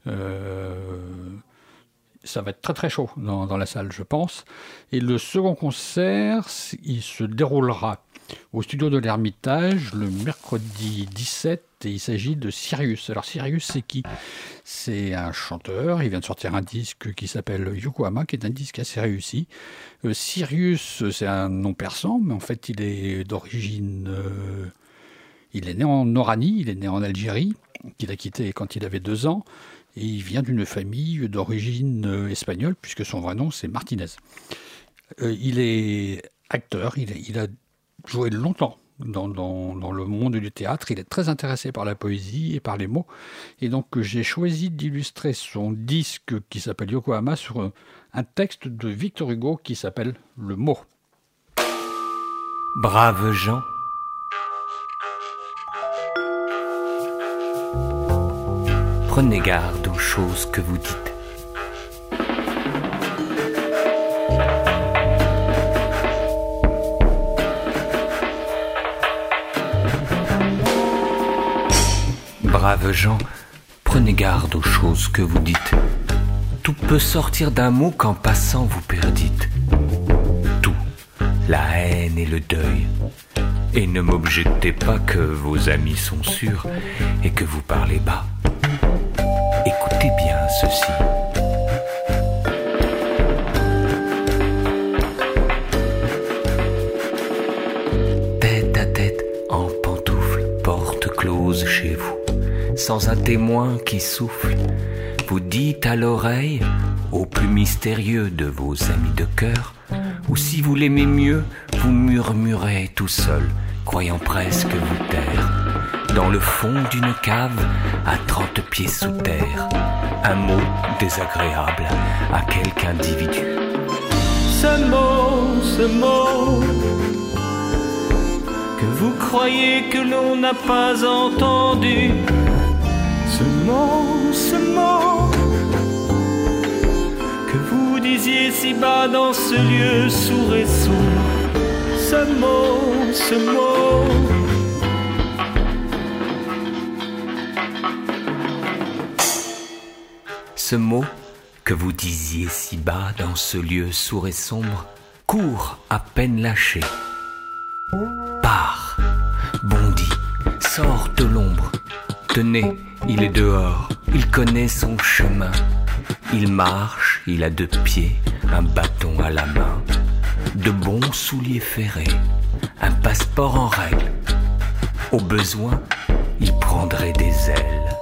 Euh, ça va être très très chaud dans, dans la salle, je pense. Et le second concert, il se déroulera au studio de l'Ermitage le mercredi 17 et il s'agit de Sirius. Alors Sirius, c'est qui? C'est un chanteur, il vient de sortir un disque qui s'appelle Yokohama, qui est un disque assez réussi. Euh, Sirius, c'est un nom persan, mais en fait il est d'origine... euh, il est né en Oranie, il est né en Algérie, qu'il a quitté quand il avait deux ans, il vient d'une famille d'origine euh, espagnole, puisque son vrai nom c'est Martinez. Euh, il est acteur, il, a joué longtemps dans, le monde du théâtre, il est très intéressé par la poésie et par les mots, et donc j'ai choisi d'illustrer son disque qui s'appelle Yokohama sur euh, un texte de Victor Hugo qui s'appelle Le mot. Braves gens, prenez garde aux choses que vous dites. Braves gens, prenez garde aux choses que vous dites. Tout peut sortir d'un mot qu'en passant vous perdite. Tout, la haine et le deuil. Et ne m'objectez pas que vos amis sont sûrs et que vous parlez bas. Tête à tête, en pantoufles, porte close chez vous, sans un témoin qui souffle, vous dites à l'oreille, au plus mystérieux de vos amis de cœur, ou si vous l'aimez mieux, vous murmurez tout seul, croyant presque vous taire. Dans le fond d'une cave, à trente pieds sous terre, un mot désagréable à quelque individu. Ce mot, ce mot, que vous croyez que l'on n'a pas entendu. Ce mot, ce mot, que vous disiez si bas dans ce lieu sourd et sombre. Ce mot, ce mot. Ce mot que vous disiez si bas dans ce lieu sourd et sombre court à peine lâché. Part, bondit, sort de l'ombre. Tenez, il est dehors, il connaît son chemin. Il marche, il a deux pieds, un bâton à la main, de bons souliers ferrés, un passeport en règle. Au besoin, il prendrait des ailes,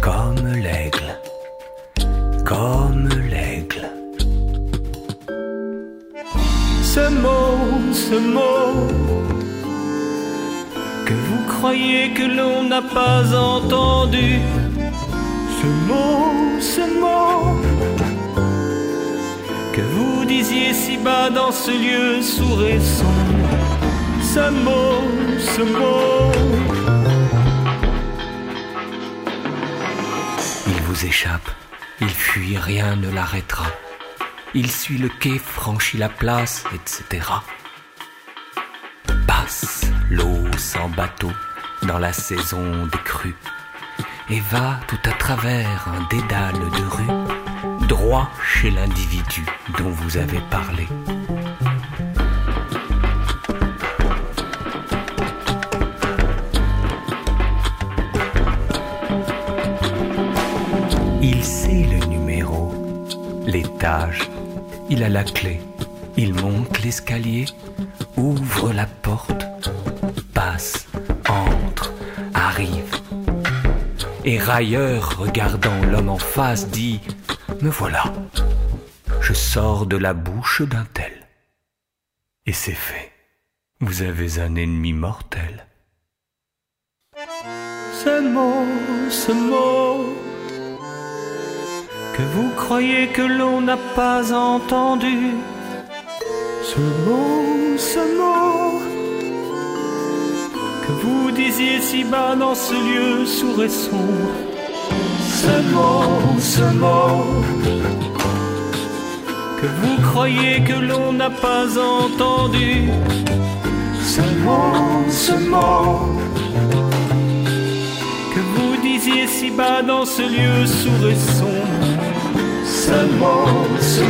comme l'aigle, comme l'aigle. Ce mot, ce mot, que vous croyez que l'on n'a pas entendu. Ce mot, ce mot, que vous disiez si bas dans ce lieu sourd et sombre. Ce mot, ce mot. Il vous échappe, il fuit, rien ne l'arrêtera. Il suit le quai, franchit la place, etc. Passe l'eau sans bateau dans la saison des crues et va tout à travers un dédale de rue, droit chez l'individu dont vous avez parlé. Il a la clé. Il monte l'escalier, ouvre la porte, passe, entre, arrive. Et railleur, regardant l'homme en face, dit Me voilà, je sors de la bouche d'un tel. Et c'est fait. Vous avez un ennemi mortel. Ce ce mot, que vous croyez que l'on n'a pas entendu. Ce mot, ce mot, que vous disiez si bas dans ce lieu sourd et sombre. Ce mot, ce mot, que vous croyez que l'on n'a pas entendu. Ce mot, ce mot, que vous disiez si bas dans ce lieu sourd et sombre. Ce mot, ce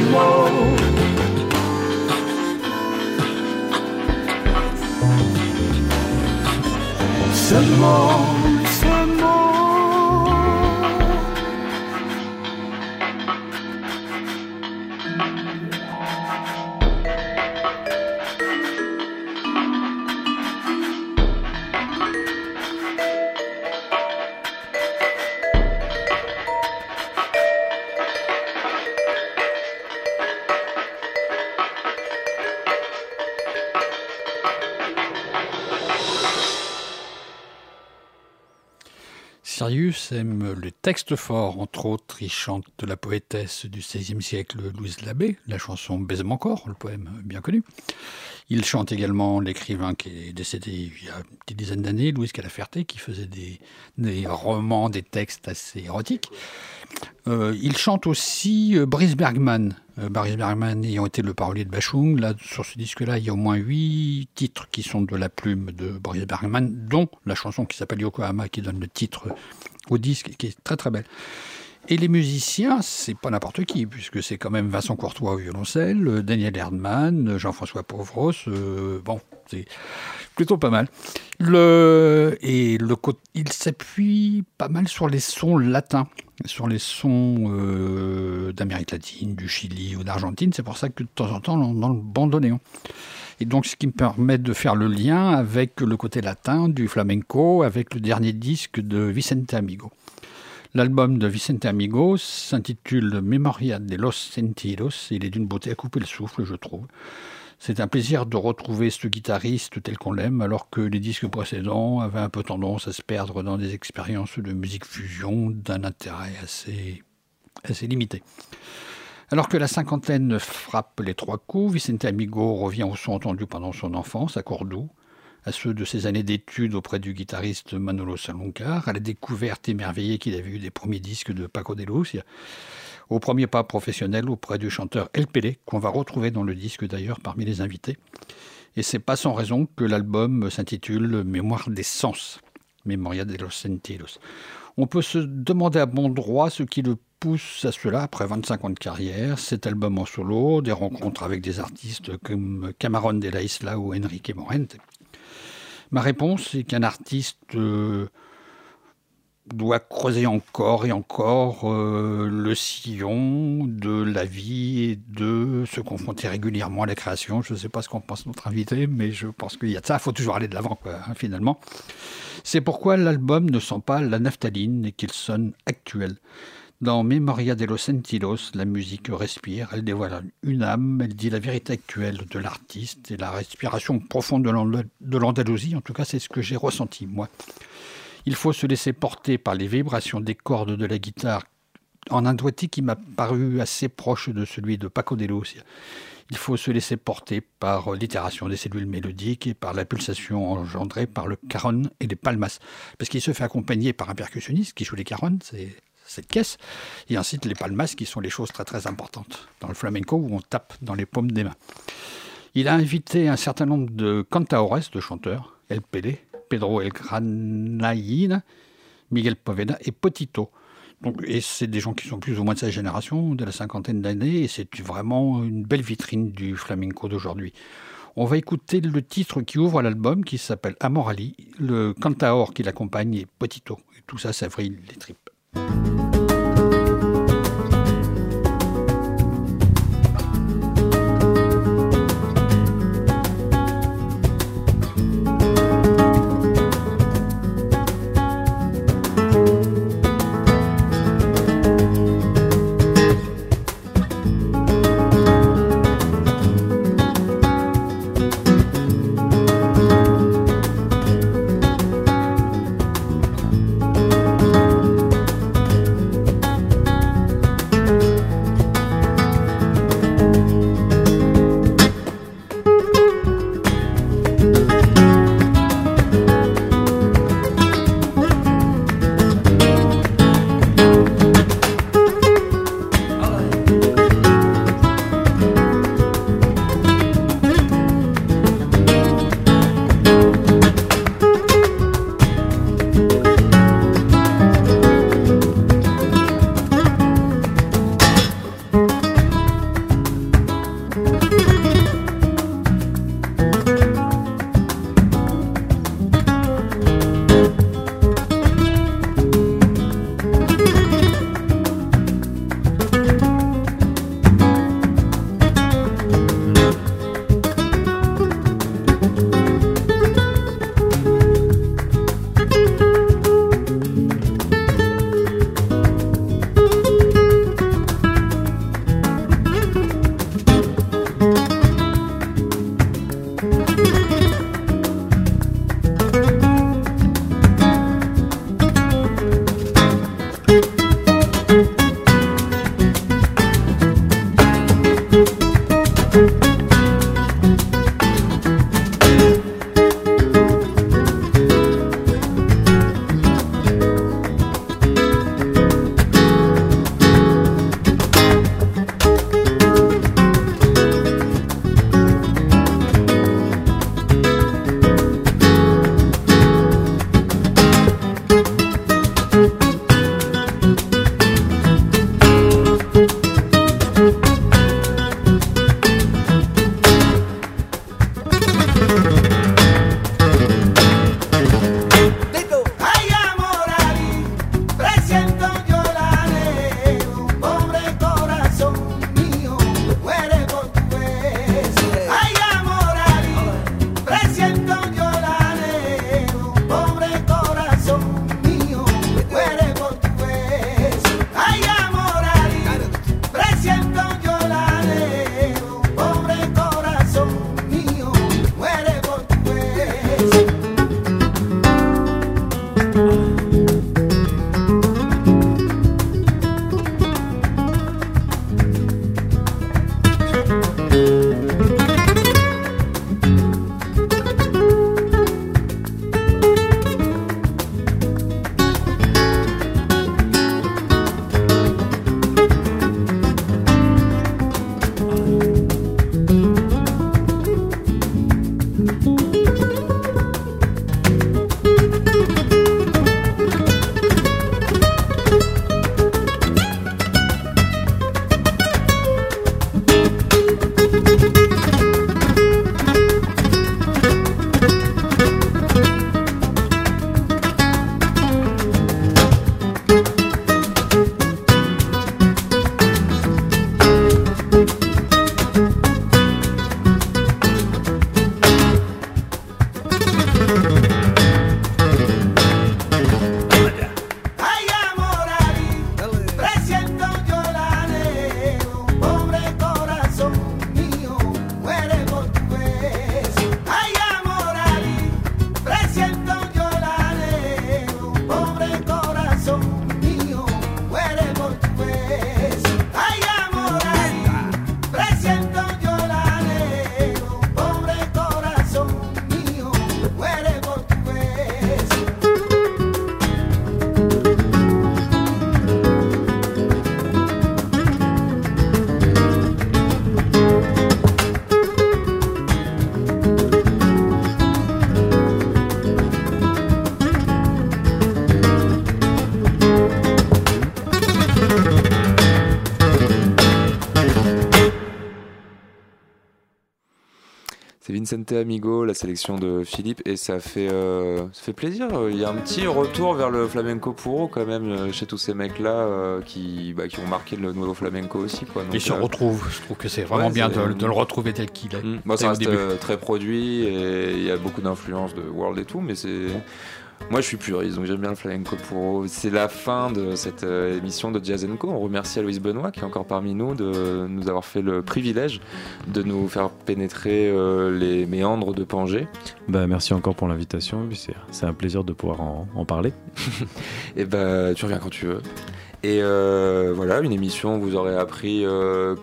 Sirius aime les textes forts, entre autres, il chante la poétesse du XVIe siècle Louise Labbé, la chanson Baise-moi encore, le poème bien connu. Il chante également l'écrivain qui est décédé il y a une petite dizaine d'années, Louise Calaferté, qui faisait des, romans, des textes assez érotiques. Euh, il chante aussi euh, Brice Bergman. Euh, Brice Bergman ayant été le parolier de Bachung. Sur ce disque-là, il y a au moins huit titres qui sont de la plume de Brice Bergman, dont la chanson qui s'appelle Yokohama, qui donne le titre au disque, qui est très très belle. Et les musiciens, c'est pas n'importe qui, puisque c'est quand même Vincent Courtois au violoncelle, euh, Daniel Erdmann, euh, Jean-François Pauvros. euh, bon, c'est plutôt pas mal. Le, et le, il s'appuie pas mal sur les sons latins, sur les sons d'Amérique latine, du Chili ou d'Argentine. C'est pour ça que de temps en temps, dans le bandoneon. Et donc, ce qui me permet de faire le lien avec le côté latin du flamenco, avec le dernier disque de Vicente Amigo. L'album de Vicente Amigo s'intitule Memoria de los Sentidos. Il est d'une beauté à couper le souffle, je trouve. C'est un plaisir de retrouver ce guitariste tel qu'on l'aime, alors que les disques précédents avaient un peu tendance à se perdre dans des expériences de musique fusion d'un intérêt assez, assez limité. Alors que la cinquantaine frappe les trois coups, Vicente Amigo revient au son entendu pendant son enfance à Cordoue, à ceux de ses années d'études auprès du guitariste Manolo Saloncar, à la découverte émerveillée qu'il avait eue des premiers disques de Paco de Lucia, au premier pas professionnel auprès du chanteur El Pelé, qu'on va retrouver dans le disque d'ailleurs parmi les invités. Et c'est pas sans raison que l'album s'intitule Mémoire des sens, Memoria de los Sentidos. On peut se demander à bon droit ce qui le pousse à cela après 25 ans de carrière, cet album en solo, des rencontres avec des artistes comme Cameron de la Isla ou Enrique Morente. Ma réponse est qu'un artiste euh, doit creuser encore et encore euh, le sillon de la vie et de se confronter régulièrement à la création. Je ne sais pas ce qu'en pense notre invité, mais je pense qu'il y a de ça. Il faut toujours aller de l'avant, hein, finalement. C'est pourquoi l'album ne sent pas la naphtaline et qu'il sonne actuel. Dans Memoria de los Sentidos, la musique respire, elle dévoile une âme, elle dit la vérité actuelle de l'artiste et la respiration profonde de l'And- de l'Andalousie. En tout cas, c'est ce que j'ai ressenti, moi. Il faut se laisser porter par les vibrations des cordes de la guitare en un doigté qui m'a paru assez proche de celui de Paco de Lucia. Il faut se laisser porter par l'itération des cellules mélodiques et par la pulsation engendrée par le caron et les palmas. Parce qu'il se fait accompagner par un percussionniste qui joue les carons, c'est caisse, et ensuite les palmas qui sont les choses très très importantes dans le flamenco où on tape dans les paumes des mains. Il a invité un certain nombre de cantaores, de chanteurs, El Pelé, Pedro El Granaïn, Miguel Poveda et Potito. Donc, et c'est des gens qui sont plus ou moins de sa génération, de la cinquantaine d'années, et c'est vraiment une belle vitrine du flamenco d'aujourd'hui. On va écouter le titre qui ouvre l'album, qui s'appelle Amorali. Le cantaor qui l'accompagne est Potito. Et tout ça, ça vrille les tripes. Vincente Amigo, la sélection de Philippe, et ça fait, euh, ça fait plaisir. Il y a un petit retour vers le flamenco puro quand même euh, chez tous ces mecs-là euh, qui, bah, qui ont marqué le nouveau flamenco aussi. Quoi. Il se retrouve. Je trouve que c'est vraiment ouais, bien de, de le retrouver tel qu'il est. Mm. Moi, Dès ça reste très produit et il y a beaucoup d'influences de World et tout, mais c'est. Moi, je suis puriste, donc j'aime bien le flamenco puro. C'est la fin de cette euh, émission de Jazz Co. On remercie Aloïs Benoît, qui est encore parmi nous, de nous avoir fait le privilège de nous faire pénétrer euh, les méandres de Pangée. Bah, merci encore pour l'invitation. C'est un plaisir de pouvoir en, en parler. Et bah, tu reviens quand tu veux. Et euh, voilà, une émission où vous aurez appris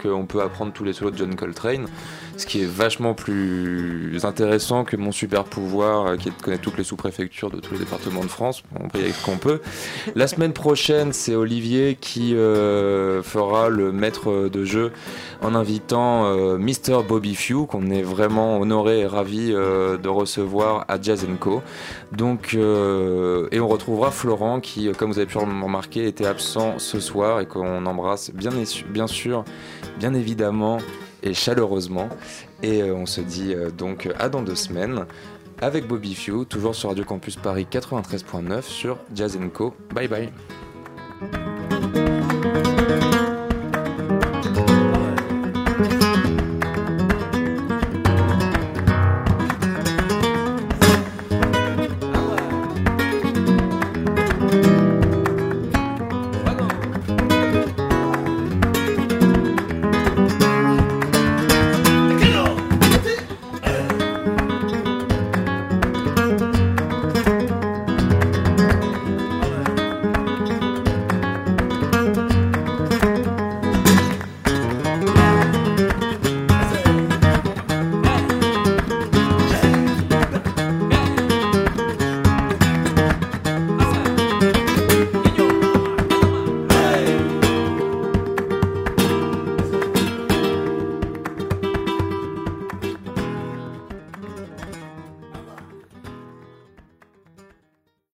qu'on peut apprendre tous les solos de John Coltrane, ce qui est vachement plus intéressant que mon super pouvoir euh, qui est de connaître toutes les sous-préfectures de tous les départements de France. On peut y aller qu'on peut. La semaine prochaine, c'est Olivier qui euh, fera le maître de jeu en invitant euh, Mr. Bobby Few, qu'on est vraiment honoré et ravi de recevoir à Jazz et on retrouvera Florent qui, comme vous avez pu le remarquer, était absent ce soir et qu'on embrasse bien sûr, bien évidemment et chaleureusement. Et euh, on se dit euh, donc à dans deux semaines avec Bobby Few, toujours sur Radio Campus Paris 93.9 sur Jazz Co. Bye bye.